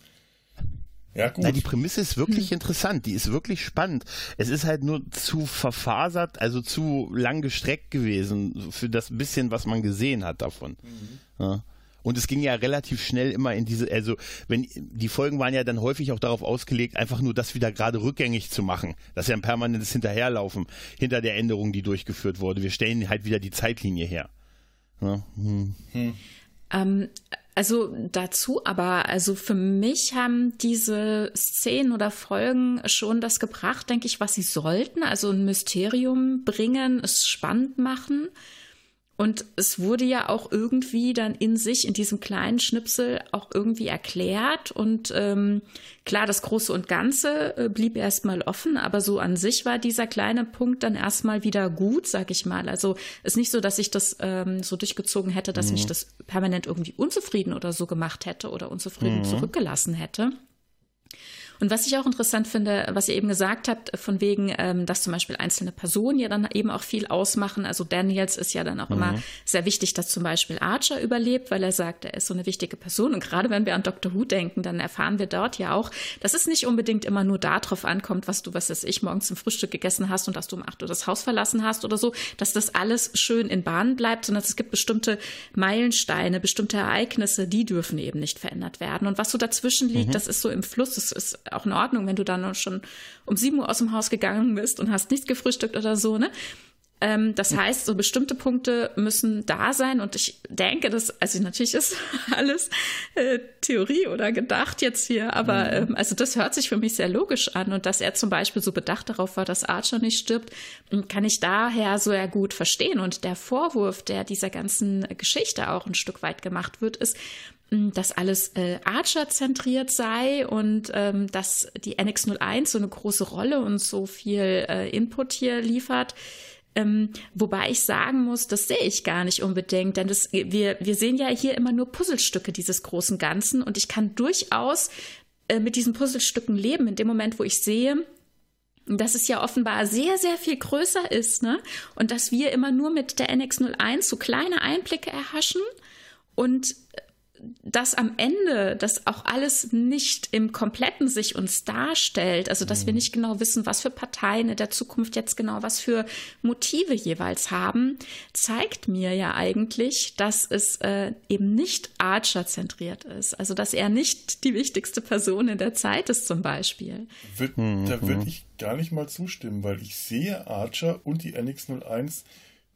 Ja, gut. Na, die Prämisse ist wirklich hm. interessant, die ist wirklich spannend. Es ist halt nur zu verfasert, also zu lang gestreckt gewesen für das bisschen, was man gesehen hat davon. Mhm. Ja. Und es ging ja relativ schnell immer in diese, also wenn die Folgen waren ja dann häufig auch darauf ausgelegt, einfach nur das wieder gerade rückgängig zu machen. Das ist ja ein permanentes Hinterherlaufen hinter der Änderung, die durchgeführt wurde. Wir stellen halt wieder die Zeitlinie her. Ja. Hm. Hm. Ähm, also dazu aber, also für mich haben diese Szenen oder Folgen schon das gebracht, denke ich, was sie sollten. Also ein Mysterium bringen, es spannend machen. Und es wurde ja auch irgendwie dann in sich, in diesem kleinen Schnipsel, auch irgendwie erklärt. Und ähm, klar, das Große und Ganze äh, blieb erstmal offen, aber so an sich war dieser kleine Punkt dann erstmal wieder gut, sag ich mal. Also ist nicht so, dass ich das ähm, so durchgezogen hätte, dass mhm. mich das permanent irgendwie unzufrieden oder so gemacht hätte oder unzufrieden mhm. zurückgelassen hätte. Und was ich auch interessant finde, was ihr eben gesagt habt, von wegen, ähm, dass zum Beispiel einzelne Personen ja dann eben auch viel ausmachen. Also Daniels ist ja dann auch mhm. immer sehr wichtig, dass zum Beispiel Archer überlebt, weil er sagt, er ist so eine wichtige Person. Und gerade wenn wir an Doctor Who denken, dann erfahren wir dort ja auch, dass es nicht unbedingt immer nur darauf ankommt, was du, was weiß ich, morgens zum Frühstück gegessen hast und dass du um acht Uhr das Haus verlassen hast oder so, dass das alles schön in Bahnen bleibt, sondern es gibt bestimmte Meilensteine, bestimmte Ereignisse, die dürfen eben nicht verändert werden. Und was so dazwischen liegt, mhm. das ist so im Fluss. Das ist auch in Ordnung, wenn du dann schon um sieben Uhr aus dem Haus gegangen bist und hast nichts gefrühstückt oder so, ne? Ähm, das heißt, so bestimmte Punkte müssen da sein und ich denke, dass, also natürlich ist (laughs) alles äh, Theorie oder gedacht jetzt hier, aber mhm. ähm, also das hört sich für mich sehr logisch an und dass er zum Beispiel so bedacht darauf war, dass Archer nicht stirbt, kann ich daher so sehr gut verstehen und der Vorwurf, der dieser ganzen Geschichte auch ein Stück weit gemacht wird, ist, dass alles äh, Archer-zentriert sei und ähm, dass die NX01 so eine große Rolle und so viel äh, Input hier liefert. Ähm, wobei ich sagen muss, das sehe ich gar nicht unbedingt, denn das, wir, wir sehen ja hier immer nur Puzzlestücke dieses großen Ganzen und ich kann durchaus äh, mit diesen Puzzlestücken leben, in dem Moment, wo ich sehe, dass es ja offenbar sehr, sehr viel größer ist, ne? Und dass wir immer nur mit der NX01 so kleine Einblicke erhaschen und dass am Ende das auch alles nicht im Kompletten sich uns darstellt, also dass mhm. wir nicht genau wissen, was für Parteien in der Zukunft jetzt genau was für Motive jeweils haben, zeigt mir ja eigentlich, dass es äh, eben nicht Archer zentriert ist, also dass er nicht die wichtigste Person in der Zeit ist zum Beispiel. Wird, mhm. Da würde ich gar nicht mal zustimmen, weil ich sehe Archer und die NX01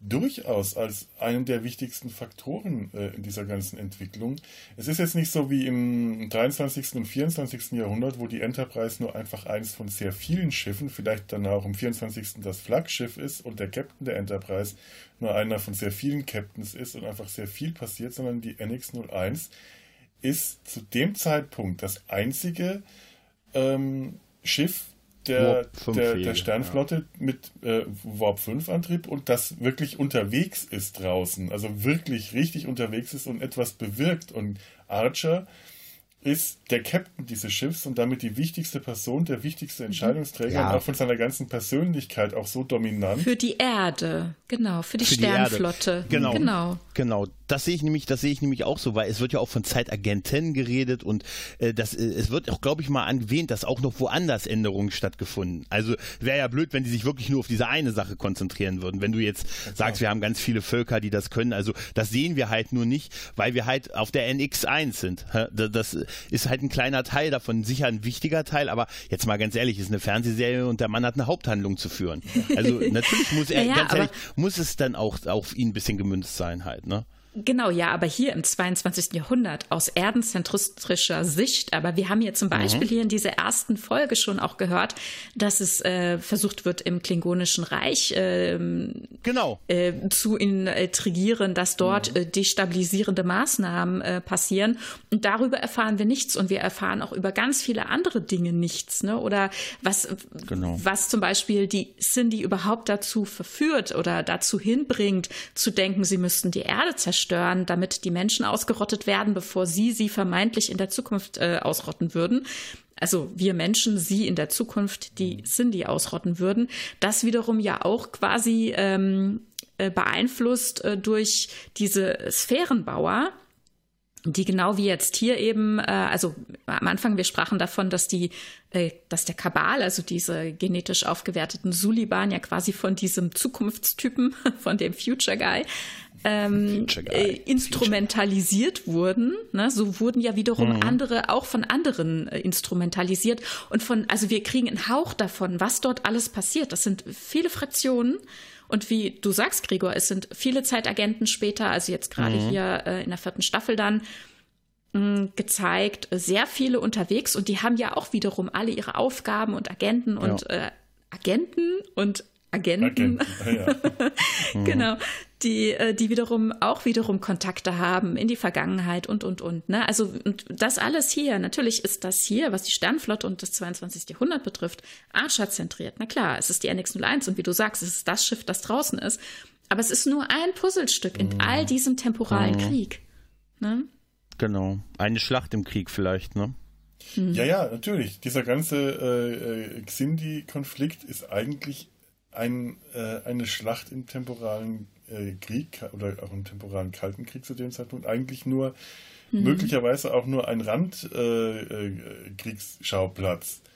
durchaus als einen der wichtigsten Faktoren äh, in dieser ganzen Entwicklung. Es ist jetzt nicht so wie im 23. und 24. Jahrhundert, wo die Enterprise nur einfach eines von sehr vielen Schiffen, vielleicht dann auch im 24. das Flaggschiff ist und der Captain der Enterprise nur einer von sehr vielen Captains ist und einfach sehr viel passiert, sondern die NX-01 ist zu dem Zeitpunkt das einzige ähm, Schiff, der, der, der, Sternflotte ja. mit äh, Warp 5 Antrieb und das wirklich unterwegs ist draußen, also wirklich richtig unterwegs ist und etwas bewirkt. Und Archer ist der Captain dieses Schiffs und damit die wichtigste Person, der wichtigste mhm. Entscheidungsträger ja. und auch von seiner ganzen Persönlichkeit auch so dominant. Für die Erde, genau, für die für Sternflotte. Die genau, genau. Genau, das sehe ich nämlich, das sehe ich nämlich auch so, weil es wird ja auch von Zeitagenten geredet und äh, das, äh, es wird auch, glaube ich, mal erwähnt, dass auch noch woanders Änderungen stattgefunden. Also wäre ja blöd, wenn die sich wirklich nur auf diese eine Sache konzentrieren würden. Wenn du jetzt ja, sagst, wir haben ganz viele Völker, die das können, also das sehen wir halt nur nicht, weil wir halt auf der NX1 sind. Das ist halt ein kleiner Teil davon, sicher ein wichtiger Teil, aber jetzt mal ganz ehrlich, ist eine Fernsehserie und der Mann hat eine Haupthandlung zu führen. Also (laughs) natürlich muss er, ja, ganz ehrlich, muss es dann auch auf ihn ein bisschen gemünzt sein halt, ne? Genau, ja, aber hier im 22. Jahrhundert aus erdenzentristischer Sicht. Aber wir haben hier zum Beispiel mhm. hier in dieser ersten Folge schon auch gehört, dass es äh, versucht wird, im Klingonischen Reich äh, genau. äh, zu intrigieren, dass dort mhm. Äh, destabilisierende Maßnahmen äh, passieren. Und darüber erfahren wir nichts. Und wir erfahren auch über ganz viele andere Dinge nichts. Ne? Oder was, genau. was zum Beispiel die Cindy überhaupt dazu verführt oder dazu hinbringt, zu denken, sie müssten die Erde zerstören zerstören, damit die Menschen ausgerottet werden, bevor sie sie vermeintlich in der Zukunft äh, ausrotten würden. Also wir Menschen sie in der Zukunft die Cindy ausrotten würden. Das wiederum ja auch quasi ähm, äh, beeinflusst äh, durch diese Sphärenbauer, die genau wie jetzt hier eben, äh, also am Anfang, wir sprachen davon, dass die, äh, dass der Kabal, also diese genetisch aufgewerteten Suliban ja quasi von diesem Zukunftstypen, (laughs) von dem Future Guy, ähm, äh, instrumentalisiert wurden. Ne? So wurden ja wiederum mhm. andere auch von anderen äh, instrumentalisiert und von, also wir kriegen einen Hauch davon, was dort alles passiert. Das sind viele Fraktionen. Und wie du sagst, Gregor, es sind viele Zeitagenten später, also jetzt gerade mhm. hier äh, in der vierten Staffel dann, mh, gezeigt, sehr viele unterwegs und die haben ja auch wiederum alle ihre Aufgaben und Agenten und ja. äh, Agenten und Agenten, Agenten. (laughs) Ja. genau, die, äh, die wiederum auch wiederum Kontakte haben in die Vergangenheit und, und, und. Ne? Also und das alles hier, natürlich ist das hier, was die Sternflotte und das 22. Jahrhundert betrifft, Archer zentriert. Na klar, es ist die NX-01 und wie du sagst, es ist das Schiff, das draußen ist. Aber es ist nur ein Puzzlestück in mhm. all diesem temporalen mhm. Krieg. Ne? Genau. Eine Schlacht im Krieg vielleicht, ne? Mhm. Ja, ja, natürlich. Dieser ganze äh, äh, Xindi-Konflikt ist eigentlich ein, äh, eine Schlacht im temporalen äh, Krieg oder auch im temporalen Kalten Krieg zu dem Zeitpunkt. Eigentlich nur, mhm. möglicherweise auch nur ein Randkriegsschauplatz. Äh, äh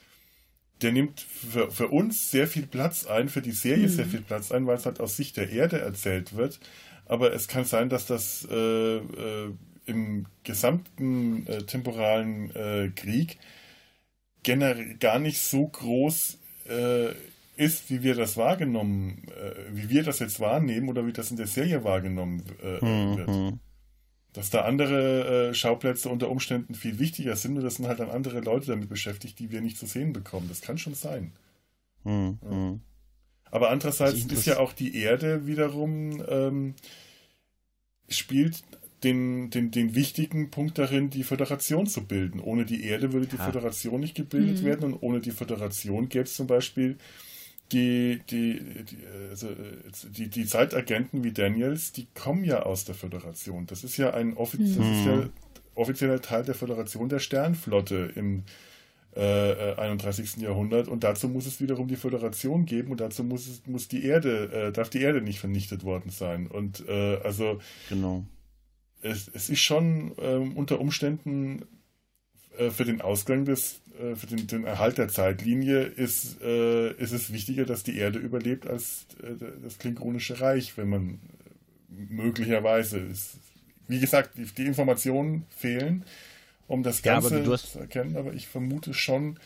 der nimmt für, für uns sehr viel Platz ein, für die Serie mhm. sehr viel Platz ein, weil es halt aus Sicht der Erde erzählt wird. Aber es kann sein, dass das äh, im gesamten äh, temporalen äh, Krieg generell gar nicht so groß äh, ist, wie wir das wahrgenommen, äh, wie wir das jetzt wahrnehmen oder wie das in der Serie wahrgenommen äh, mhm. wird. Dass da andere äh, Schauplätze unter Umständen viel wichtiger sind und das sind halt dann andere Leute damit beschäftigt, die wir nicht zu sehen bekommen. Das kann schon sein. Mhm. Ja. Aber andererseits ist ja auch die Erde wiederum ähm, spielt den, den, den wichtigen Punkt darin, die Föderation zu bilden. Ohne die Erde würde die ja. Föderation nicht gebildet mhm. werden und ohne die Föderation gäbe es zum Beispiel die, die, die, also die, die Zeitagenten wie Daniels, die kommen ja aus der Föderation. Das ist ja ein offiz mhm. ja offizieller Teil der Föderation der Sternflotte im äh, 31. Jahrhundert und dazu muss es wiederum die Föderation geben und dazu muss es muss die Erde äh, darf die Erde nicht vernichtet worden sein und äh, also genau es, es ist schon ähm, unter Umständen äh, für den Ausgang des, äh, für den, den, Erhalt der Zeitlinie ist, äh, ist es wichtiger, dass die Erde überlebt als äh, das Klingonische Reich, wenn man möglicherweise ist. Wie gesagt, die, die Informationen fehlen, um das Ganze ja, zu erkennen, aber ich vermute schon,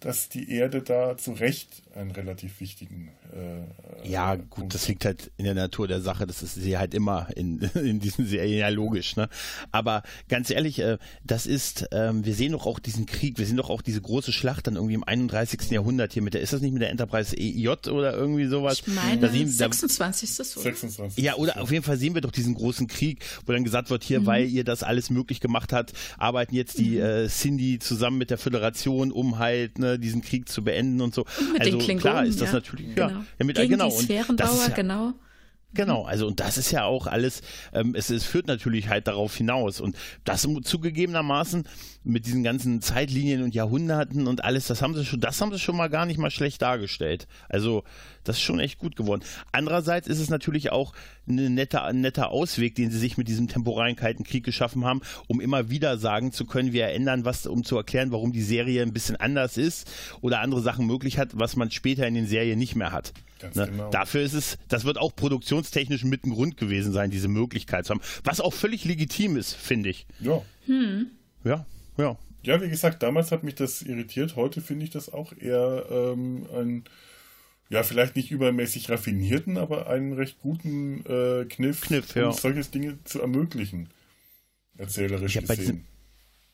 dass die Erde da zu Recht einen relativ wichtigen. Äh, ja, gut, Punkt das liegt halt in der Natur der Sache. Das ist sie halt immer in, (laughs) in diesen Serien ja logisch. Ne? Aber ganz ehrlich, äh, das ist, ähm, wir sehen doch auch diesen Krieg, wir sehen doch auch diese große Schlacht dann irgendwie im 31. Jahrhundert hier mit der, ist das nicht mit der Enterprise EJ oder irgendwie sowas? Ich meine, da sehen, 26. Da, 26. Ja, oder auf jeden Fall sehen wir doch diesen großen Krieg, wo dann gesagt wird, hier, mhm. weil ihr das alles möglich gemacht habt, arbeiten jetzt die mhm. äh, Cindy zusammen mit der Föderation, um halt ne, diesen Krieg zu beenden und so. Und mit also den Klingonen, klar ist das ja. natürlich genau. ja, ja mit, Gegen genau. Die Sphärenbauer, ja, genau. Genau, also und das ist ja auch alles, ähm, es, es führt natürlich halt darauf hinaus und das zugegebenermaßen mit diesen ganzen Zeitlinien und Jahrhunderten und alles, das haben sie schon, das haben sie schon mal gar nicht mal schlecht dargestellt. Also das ist schon echt gut geworden. Andererseits ist es natürlich auch eine nette, ein netter Ausweg, den sie sich mit diesem temporalen Kalten Krieg geschaffen haben, um immer wieder sagen zu können, wir ändern was, um zu erklären, warum die Serie ein bisschen anders ist oder andere Sachen möglich hat, was man später in den Serien nicht mehr hat. Ne? Genau. Dafür ist es, das wird auch produktionstechnisch mit ein Grund gewesen sein, diese Möglichkeit zu haben. Was auch völlig legitim ist, finde ich. Ja. Hm. Ja, ja. Ja, wie gesagt, damals hat mich das irritiert. Heute finde ich das auch eher ähm, ein, ja, vielleicht nicht übermäßig raffinierten, aber einen recht guten äh, Kniff, Kniff um ja. solche Dinge zu ermöglichen. Erzählerisch ja, gesehen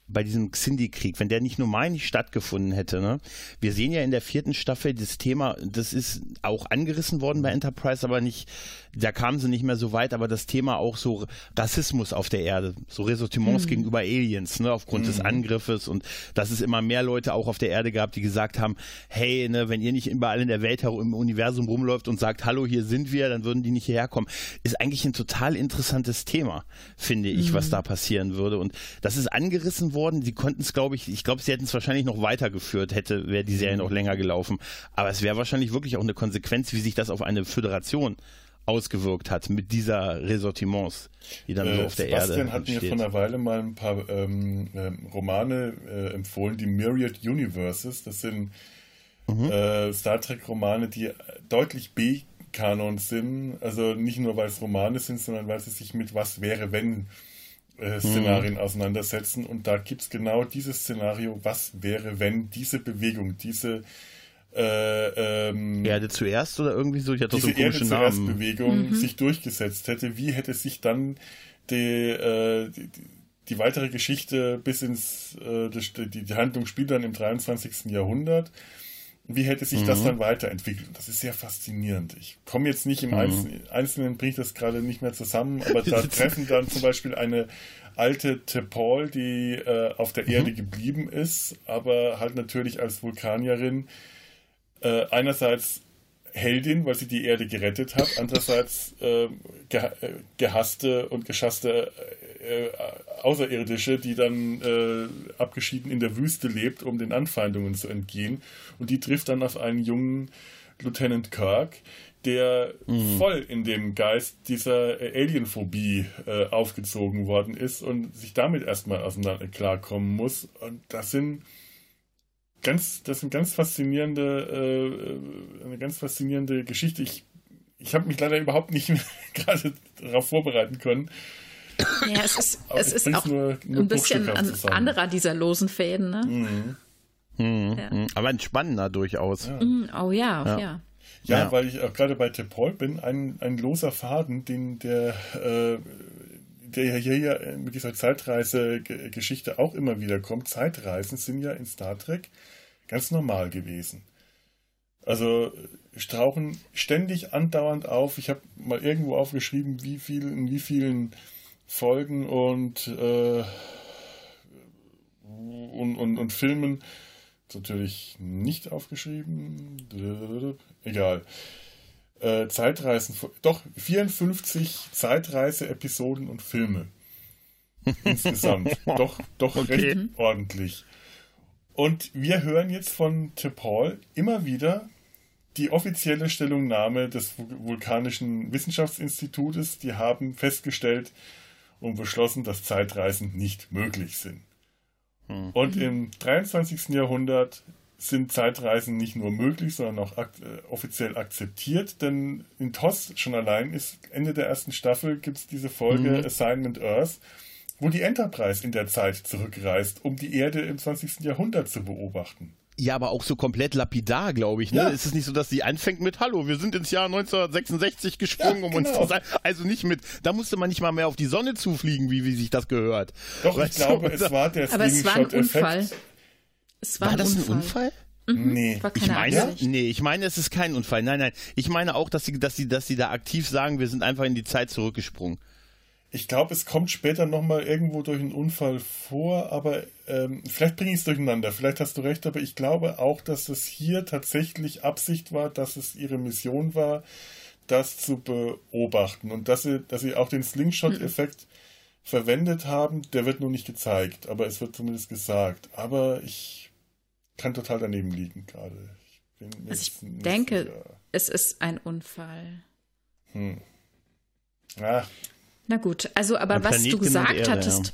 bei diesem Xindi-Krieg, wenn der nicht normal nicht stattgefunden hätte, ne? Wir sehen ja in der vierten Staffel das Thema, das ist auch angerissen worden bei Enterprise, aber nicht, da kamen sie nicht mehr so weit, aber das Thema auch so Rassismus auf der Erde, so Ressortiments mhm. gegenüber Aliens, ne, aufgrund mhm. des Angriffes und dass es immer mehr Leute auch auf der Erde gab, die gesagt haben, hey, ne, wenn ihr nicht überall in der Welt im Universum rumläuft und sagt, hallo, hier sind wir, dann würden die nicht hierher kommen. Ist eigentlich ein total interessantes Thema, finde ich, mhm. was da passieren würde und das ist angerissen worden. Sie konnten es, glaube ich, ich glaube, sie hätten es wahrscheinlich noch weitergeführt, hätte, wäre die Serie noch länger gelaufen. Aber es wäre wahrscheinlich wirklich auch eine Konsequenz, wie sich das auf eine Föderation ausgewirkt hat mit dieser Ressortiments, die dann äh, so auf der Sebastian Erde hat mir vor einer Weile mal ein paar ähm, äh, Romane äh, empfohlen, die Myriad Universes. Das sind mhm. Äh, Star Trek Romane, die deutlich B-Kanon sind. Also nicht nur, weil es Romane sind, sondern weil sie sich mit was wäre, wenn äh, Szenarien mhm. auseinandersetzen. Und da gibt es genau dieses Szenario, was wäre, wenn diese Bewegung, diese äh, ähm, Erde zuerst oder irgendwie so? Ich hatte diese so Erde zuerst Namen. Bewegung mhm. sich durchgesetzt hätte. Wie hätte sich dann die, äh, die, die weitere Geschichte bis ins, äh, die, die Handlung spielt dann im 23. Jahrhundert. Wie hätte sich mhm. das dann weiterentwickelt? Das ist sehr faszinierend. Ich komme jetzt nicht im mhm. Einzelnen, Einzelnen bringe ich das gerade nicht mehr zusammen, aber (laughs) da treffen dann zum Beispiel eine alte Tepal, die äh, auf der mhm. Erde geblieben ist, aber halt natürlich als Vulkanierin äh, einerseits Heldin, weil sie die Erde gerettet hat, andererseits äh, gehasste und geschasste äh, Außerirdische, die dann äh, abgeschieden in der Wüste lebt, um den Anfeindungen zu entgehen. Und die trifft dann auf einen jungen Lieutenant Kirk, der mhm. voll in dem Geist dieser Alienphobie äh, aufgezogen worden ist und sich damit erstmal auseinander klarkommen muss. Und das sind ganz, das sind ganz faszinierende, äh, eine ganz faszinierende Geschichte. Ich, ich habe mich leider überhaupt nicht (laughs) gerade darauf vorbereiten können. Ja, es ist, es ist auch nur, nur ein bisschen ein anderer dieser losen Fäden, ne? Mhm. Mhm. Ja. Mhm. Aber ein spannender durchaus. Ja. Mhm. Oh ja, ja. ja. Ja, weil ich auch gerade bei Tepol bin, ein, ein loser Faden, den der, äh, der ja hier mit dieser Zeitreise-Geschichte auch immer wieder kommt. Zeitreisen sind ja in Star Trek ganz normal gewesen. Also strauchen ständig andauernd auf. Ich habe mal irgendwo aufgeschrieben, wie viel, in wie vielen Folgen und, äh, und, und, und Filmen. Natürlich nicht aufgeschrieben. Egal. Äh, Zeitreisen, doch 54 Zeitreise-Episoden und Filme. (laughs) Insgesamt. doch doch okay. recht ordentlich. Und wir hören jetzt von Paul immer wieder die offizielle Stellungnahme des Vulkanischen Wissenschaftsinstitutes. Die haben festgestellt und beschlossen, dass Zeitreisen nicht möglich sind. Hm. Und im 23. Jahrhundert sind Zeitreisen nicht nur möglich, sondern auch ak äh, offiziell akzeptiert, denn in TOS schon allein ist Ende der ersten Staffel gibt es diese Folge mhm. Assignment Earth, wo die Enterprise in der Zeit zurückreist, um die Erde im 20. Jahrhundert zu beobachten. Ja, aber auch so komplett lapidar, glaube ich. Ne? Ja. Ist es nicht so, dass sie anfängt mit Hallo, wir sind ins Jahr 1966 gesprungen, ja, um uns genau. zu sein. Also nicht mit, da musste man nicht mal mehr auf die Sonne zufliegen, wie, wie sich das gehört. Doch, weißt ich glaube, es war der Aber es war ein Unfall. Es war, war das Unfall. ein Unfall? Mhm. Nee. Ich meine, nee, ich meine, es ist kein Unfall. Nein, nein. Ich meine auch, dass sie, dass sie, dass sie da aktiv sagen, wir sind einfach in die Zeit zurückgesprungen. Ich glaube, es kommt später nochmal irgendwo durch einen Unfall vor, aber ähm, vielleicht bringe ich es durcheinander. Vielleicht hast du recht, aber ich glaube auch, dass es hier tatsächlich Absicht war, dass es ihre Mission war, das zu beobachten und dass sie, dass sie auch den Slingshot-Effekt mhm. verwendet haben. Der wird nur nicht gezeigt, aber es wird zumindest gesagt. Aber ich kann total daneben liegen gerade. Ich also ich denke, sicher. es ist ein Unfall. Hm. Ja, na gut, also aber was du gesagt Erde, hattest, ja.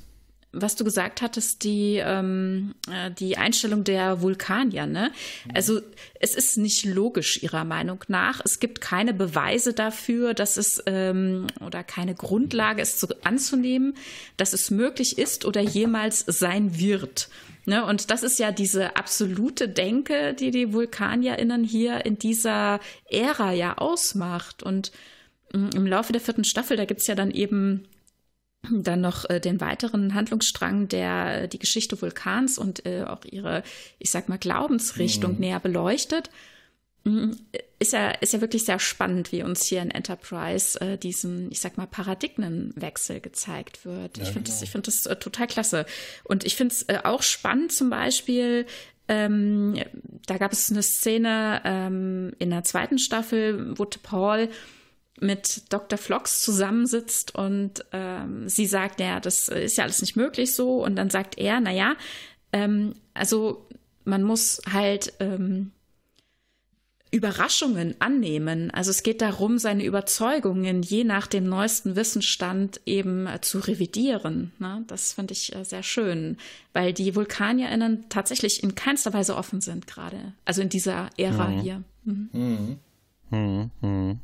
was du gesagt hattest, die, ähm, äh, die Einstellung der Vulkanier, ne? Also es ist nicht logisch ihrer Meinung nach. Es gibt keine Beweise dafür, dass es ähm, oder keine Grundlage ist, zu, anzunehmen, dass es möglich ist oder jemals sein wird. Ne, und das ist ja diese absolute Denke, die die VulkanierInnen hier in dieser Ära ja ausmacht. Und im Laufe der vierten Staffel, da gibt es ja dann eben dann noch äh, den weiteren Handlungsstrang, der die Geschichte Vulkans und äh, auch ihre, ich sag mal, Glaubensrichtung mhm. näher beleuchtet. Ist ja, ist ja wirklich sehr spannend, wie uns hier in Enterprise äh, diesen, ich sag mal, Paradigmenwechsel gezeigt wird. Ja, ich finde genau. das, ich find das äh, total klasse. Und ich finde es äh, auch spannend, zum Beispiel, ähm, da gab es eine Szene ähm, in der zweiten Staffel, wo Paul mit Dr. Flox zusammensitzt und ähm, sie sagt, ja, das ist ja alles nicht möglich so. Und dann sagt er, naja, ähm, also man muss halt ähm, Überraschungen annehmen. Also es geht darum, seine Überzeugungen je nach dem neuesten Wissensstand eben äh, zu revidieren. Ne? Das finde ich äh, sehr schön, weil die VulkanierInnen tatsächlich in keinster Weise offen sind gerade. Also in dieser Ära mhm. hier. Mhm. Mhm.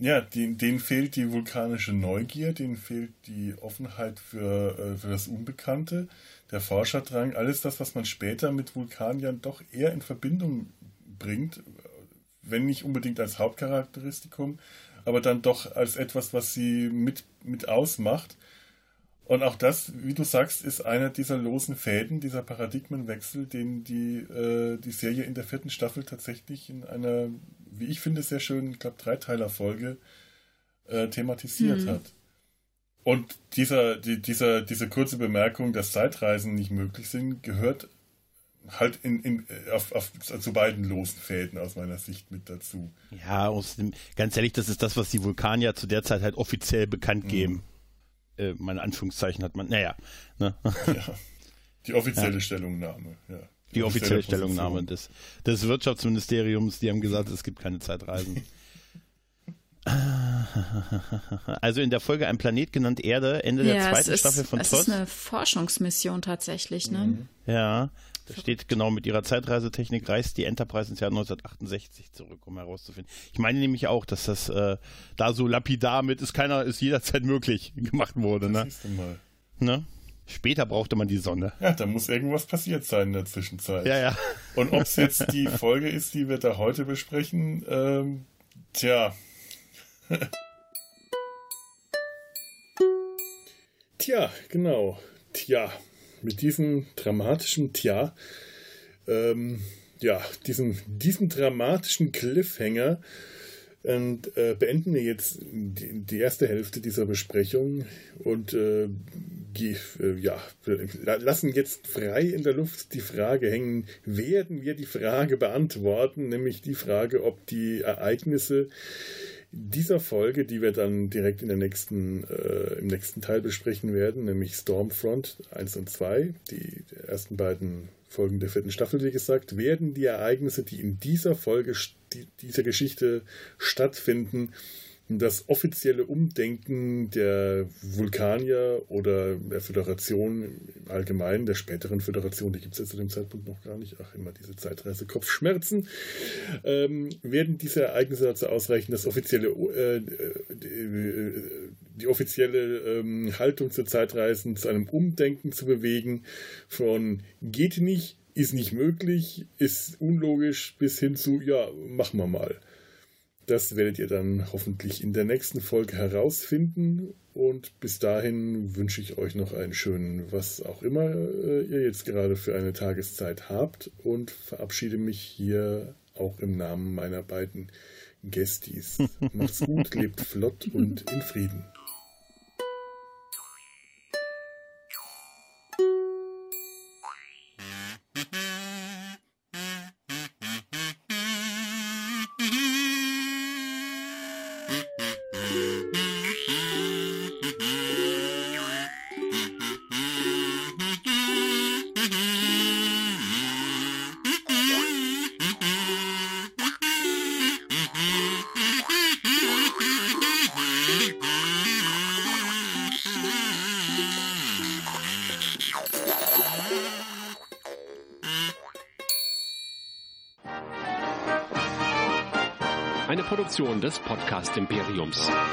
Ja, die, denen fehlt die vulkanische Neugier, denen fehlt die Offenheit für, äh, für das Unbekannte, der Forscherdrang, alles das, was man später mit Vulkaniern doch eher in Verbindung bringt, wenn nicht unbedingt als Hauptcharakteristikum, aber dann doch als etwas, was sie mit, mit ausmacht. Und auch das, wie du sagst, ist einer dieser losen Fäden, dieser Paradigmenwechsel, den die, äh, die Serie in der vierten Staffel tatsächlich in einer, wie ich finde, sehr schönen, ich glaube, Dreiteiler-Folge äh, thematisiert mhm. hat. Und dieser, die, dieser, diese kurze Bemerkung, dass Zeitreisen nicht möglich sind, gehört halt in, in, auf, auf, zu beiden losen Fäden aus meiner Sicht mit dazu. Ja, dem, ganz ehrlich, das ist das, was die Vulkanier zu der Zeit halt offiziell bekannt mhm. geben. Mhm. Äh, meine Anführungszeichen hat man, naja. Ne? Ja, (laughs) die offizielle ja. Stellungnahme, ja. Die, offizielle, Stellungnahme des, des Wirtschaftsministeriums, die haben gesagt, es gibt keine Zeitreisen. (laughs) Also in der Folge Ein Planet genannt Erde, Ende ja, der zweiten ist, Staffel von es TOS. Das ist eine Forschungsmission tatsächlich, ne? Mhm. Ja, da steht genau, mit ihrer Zeitreisetechnik reist die Enterprise ins Jahr 1968 zurück, um herauszufinden. Ich meine nämlich auch, dass das äh, da so lapidar mit ist keiner, ist jederzeit möglich (laughs) gemacht wurde, ne? Das mal. ne? Später brauchte man die Sonne. Ja, da muss irgendwas passiert sein in der Zwischenzeit. Ja, ja. Und ob es jetzt die Folge ist, die wir da heute besprechen, ähm, tja, (laughs) Tja, genau. Tja, mit diesem dramatischen Tja, ähm, ja, diesem, diesem dramatischen Cliffhanger und äh, beenden wir jetzt die, die, erste Hälfte dieser Besprechung und äh, die, äh, ja, lassen jetzt frei in der Luft die Frage hängen, werden wir die Frage beantworten, nämlich die Frage, ob die Ereignisse dieser Folge, die wir dann direkt in der nächsten, äh, im nächsten Teil besprechen werden, nämlich Stormfront 1 und 2, die ersten beiden Folgen der vierten Staffel, wie gesagt, werden die Ereignisse, die in dieser Folge die, dieser Geschichte stattfinden, das offizielle Umdenken der Vulkanier oder der Föderation im Allgemeinen, der späteren Föderation, die gibt es ja zu dem Zeitpunkt noch gar nicht, ach immer diese Zeitreise, Kopfschmerzen, ähm, werden diese Ereignisse dazu ausreichen, das offizielle, äh, die, die, offizielle ähm, Haltung zur Zeitreisen zu einem Umdenken zu bewegen. Von geht nicht, ist nicht möglich, ist unlogisch bis hin zu ja, machen wir mal. Das werdet ihr dann hoffentlich in der nächsten Folge herausfinden. Und bis dahin wünsche ich euch noch einen schönen, was auch immer äh, ihr jetzt gerade für eine Tageszeit habt und verabschiede mich hier auch im Namen meiner beiden Gästis. (laughs) Macht's gut, lebt flott und in Frieden. Des Podcast Imperiums.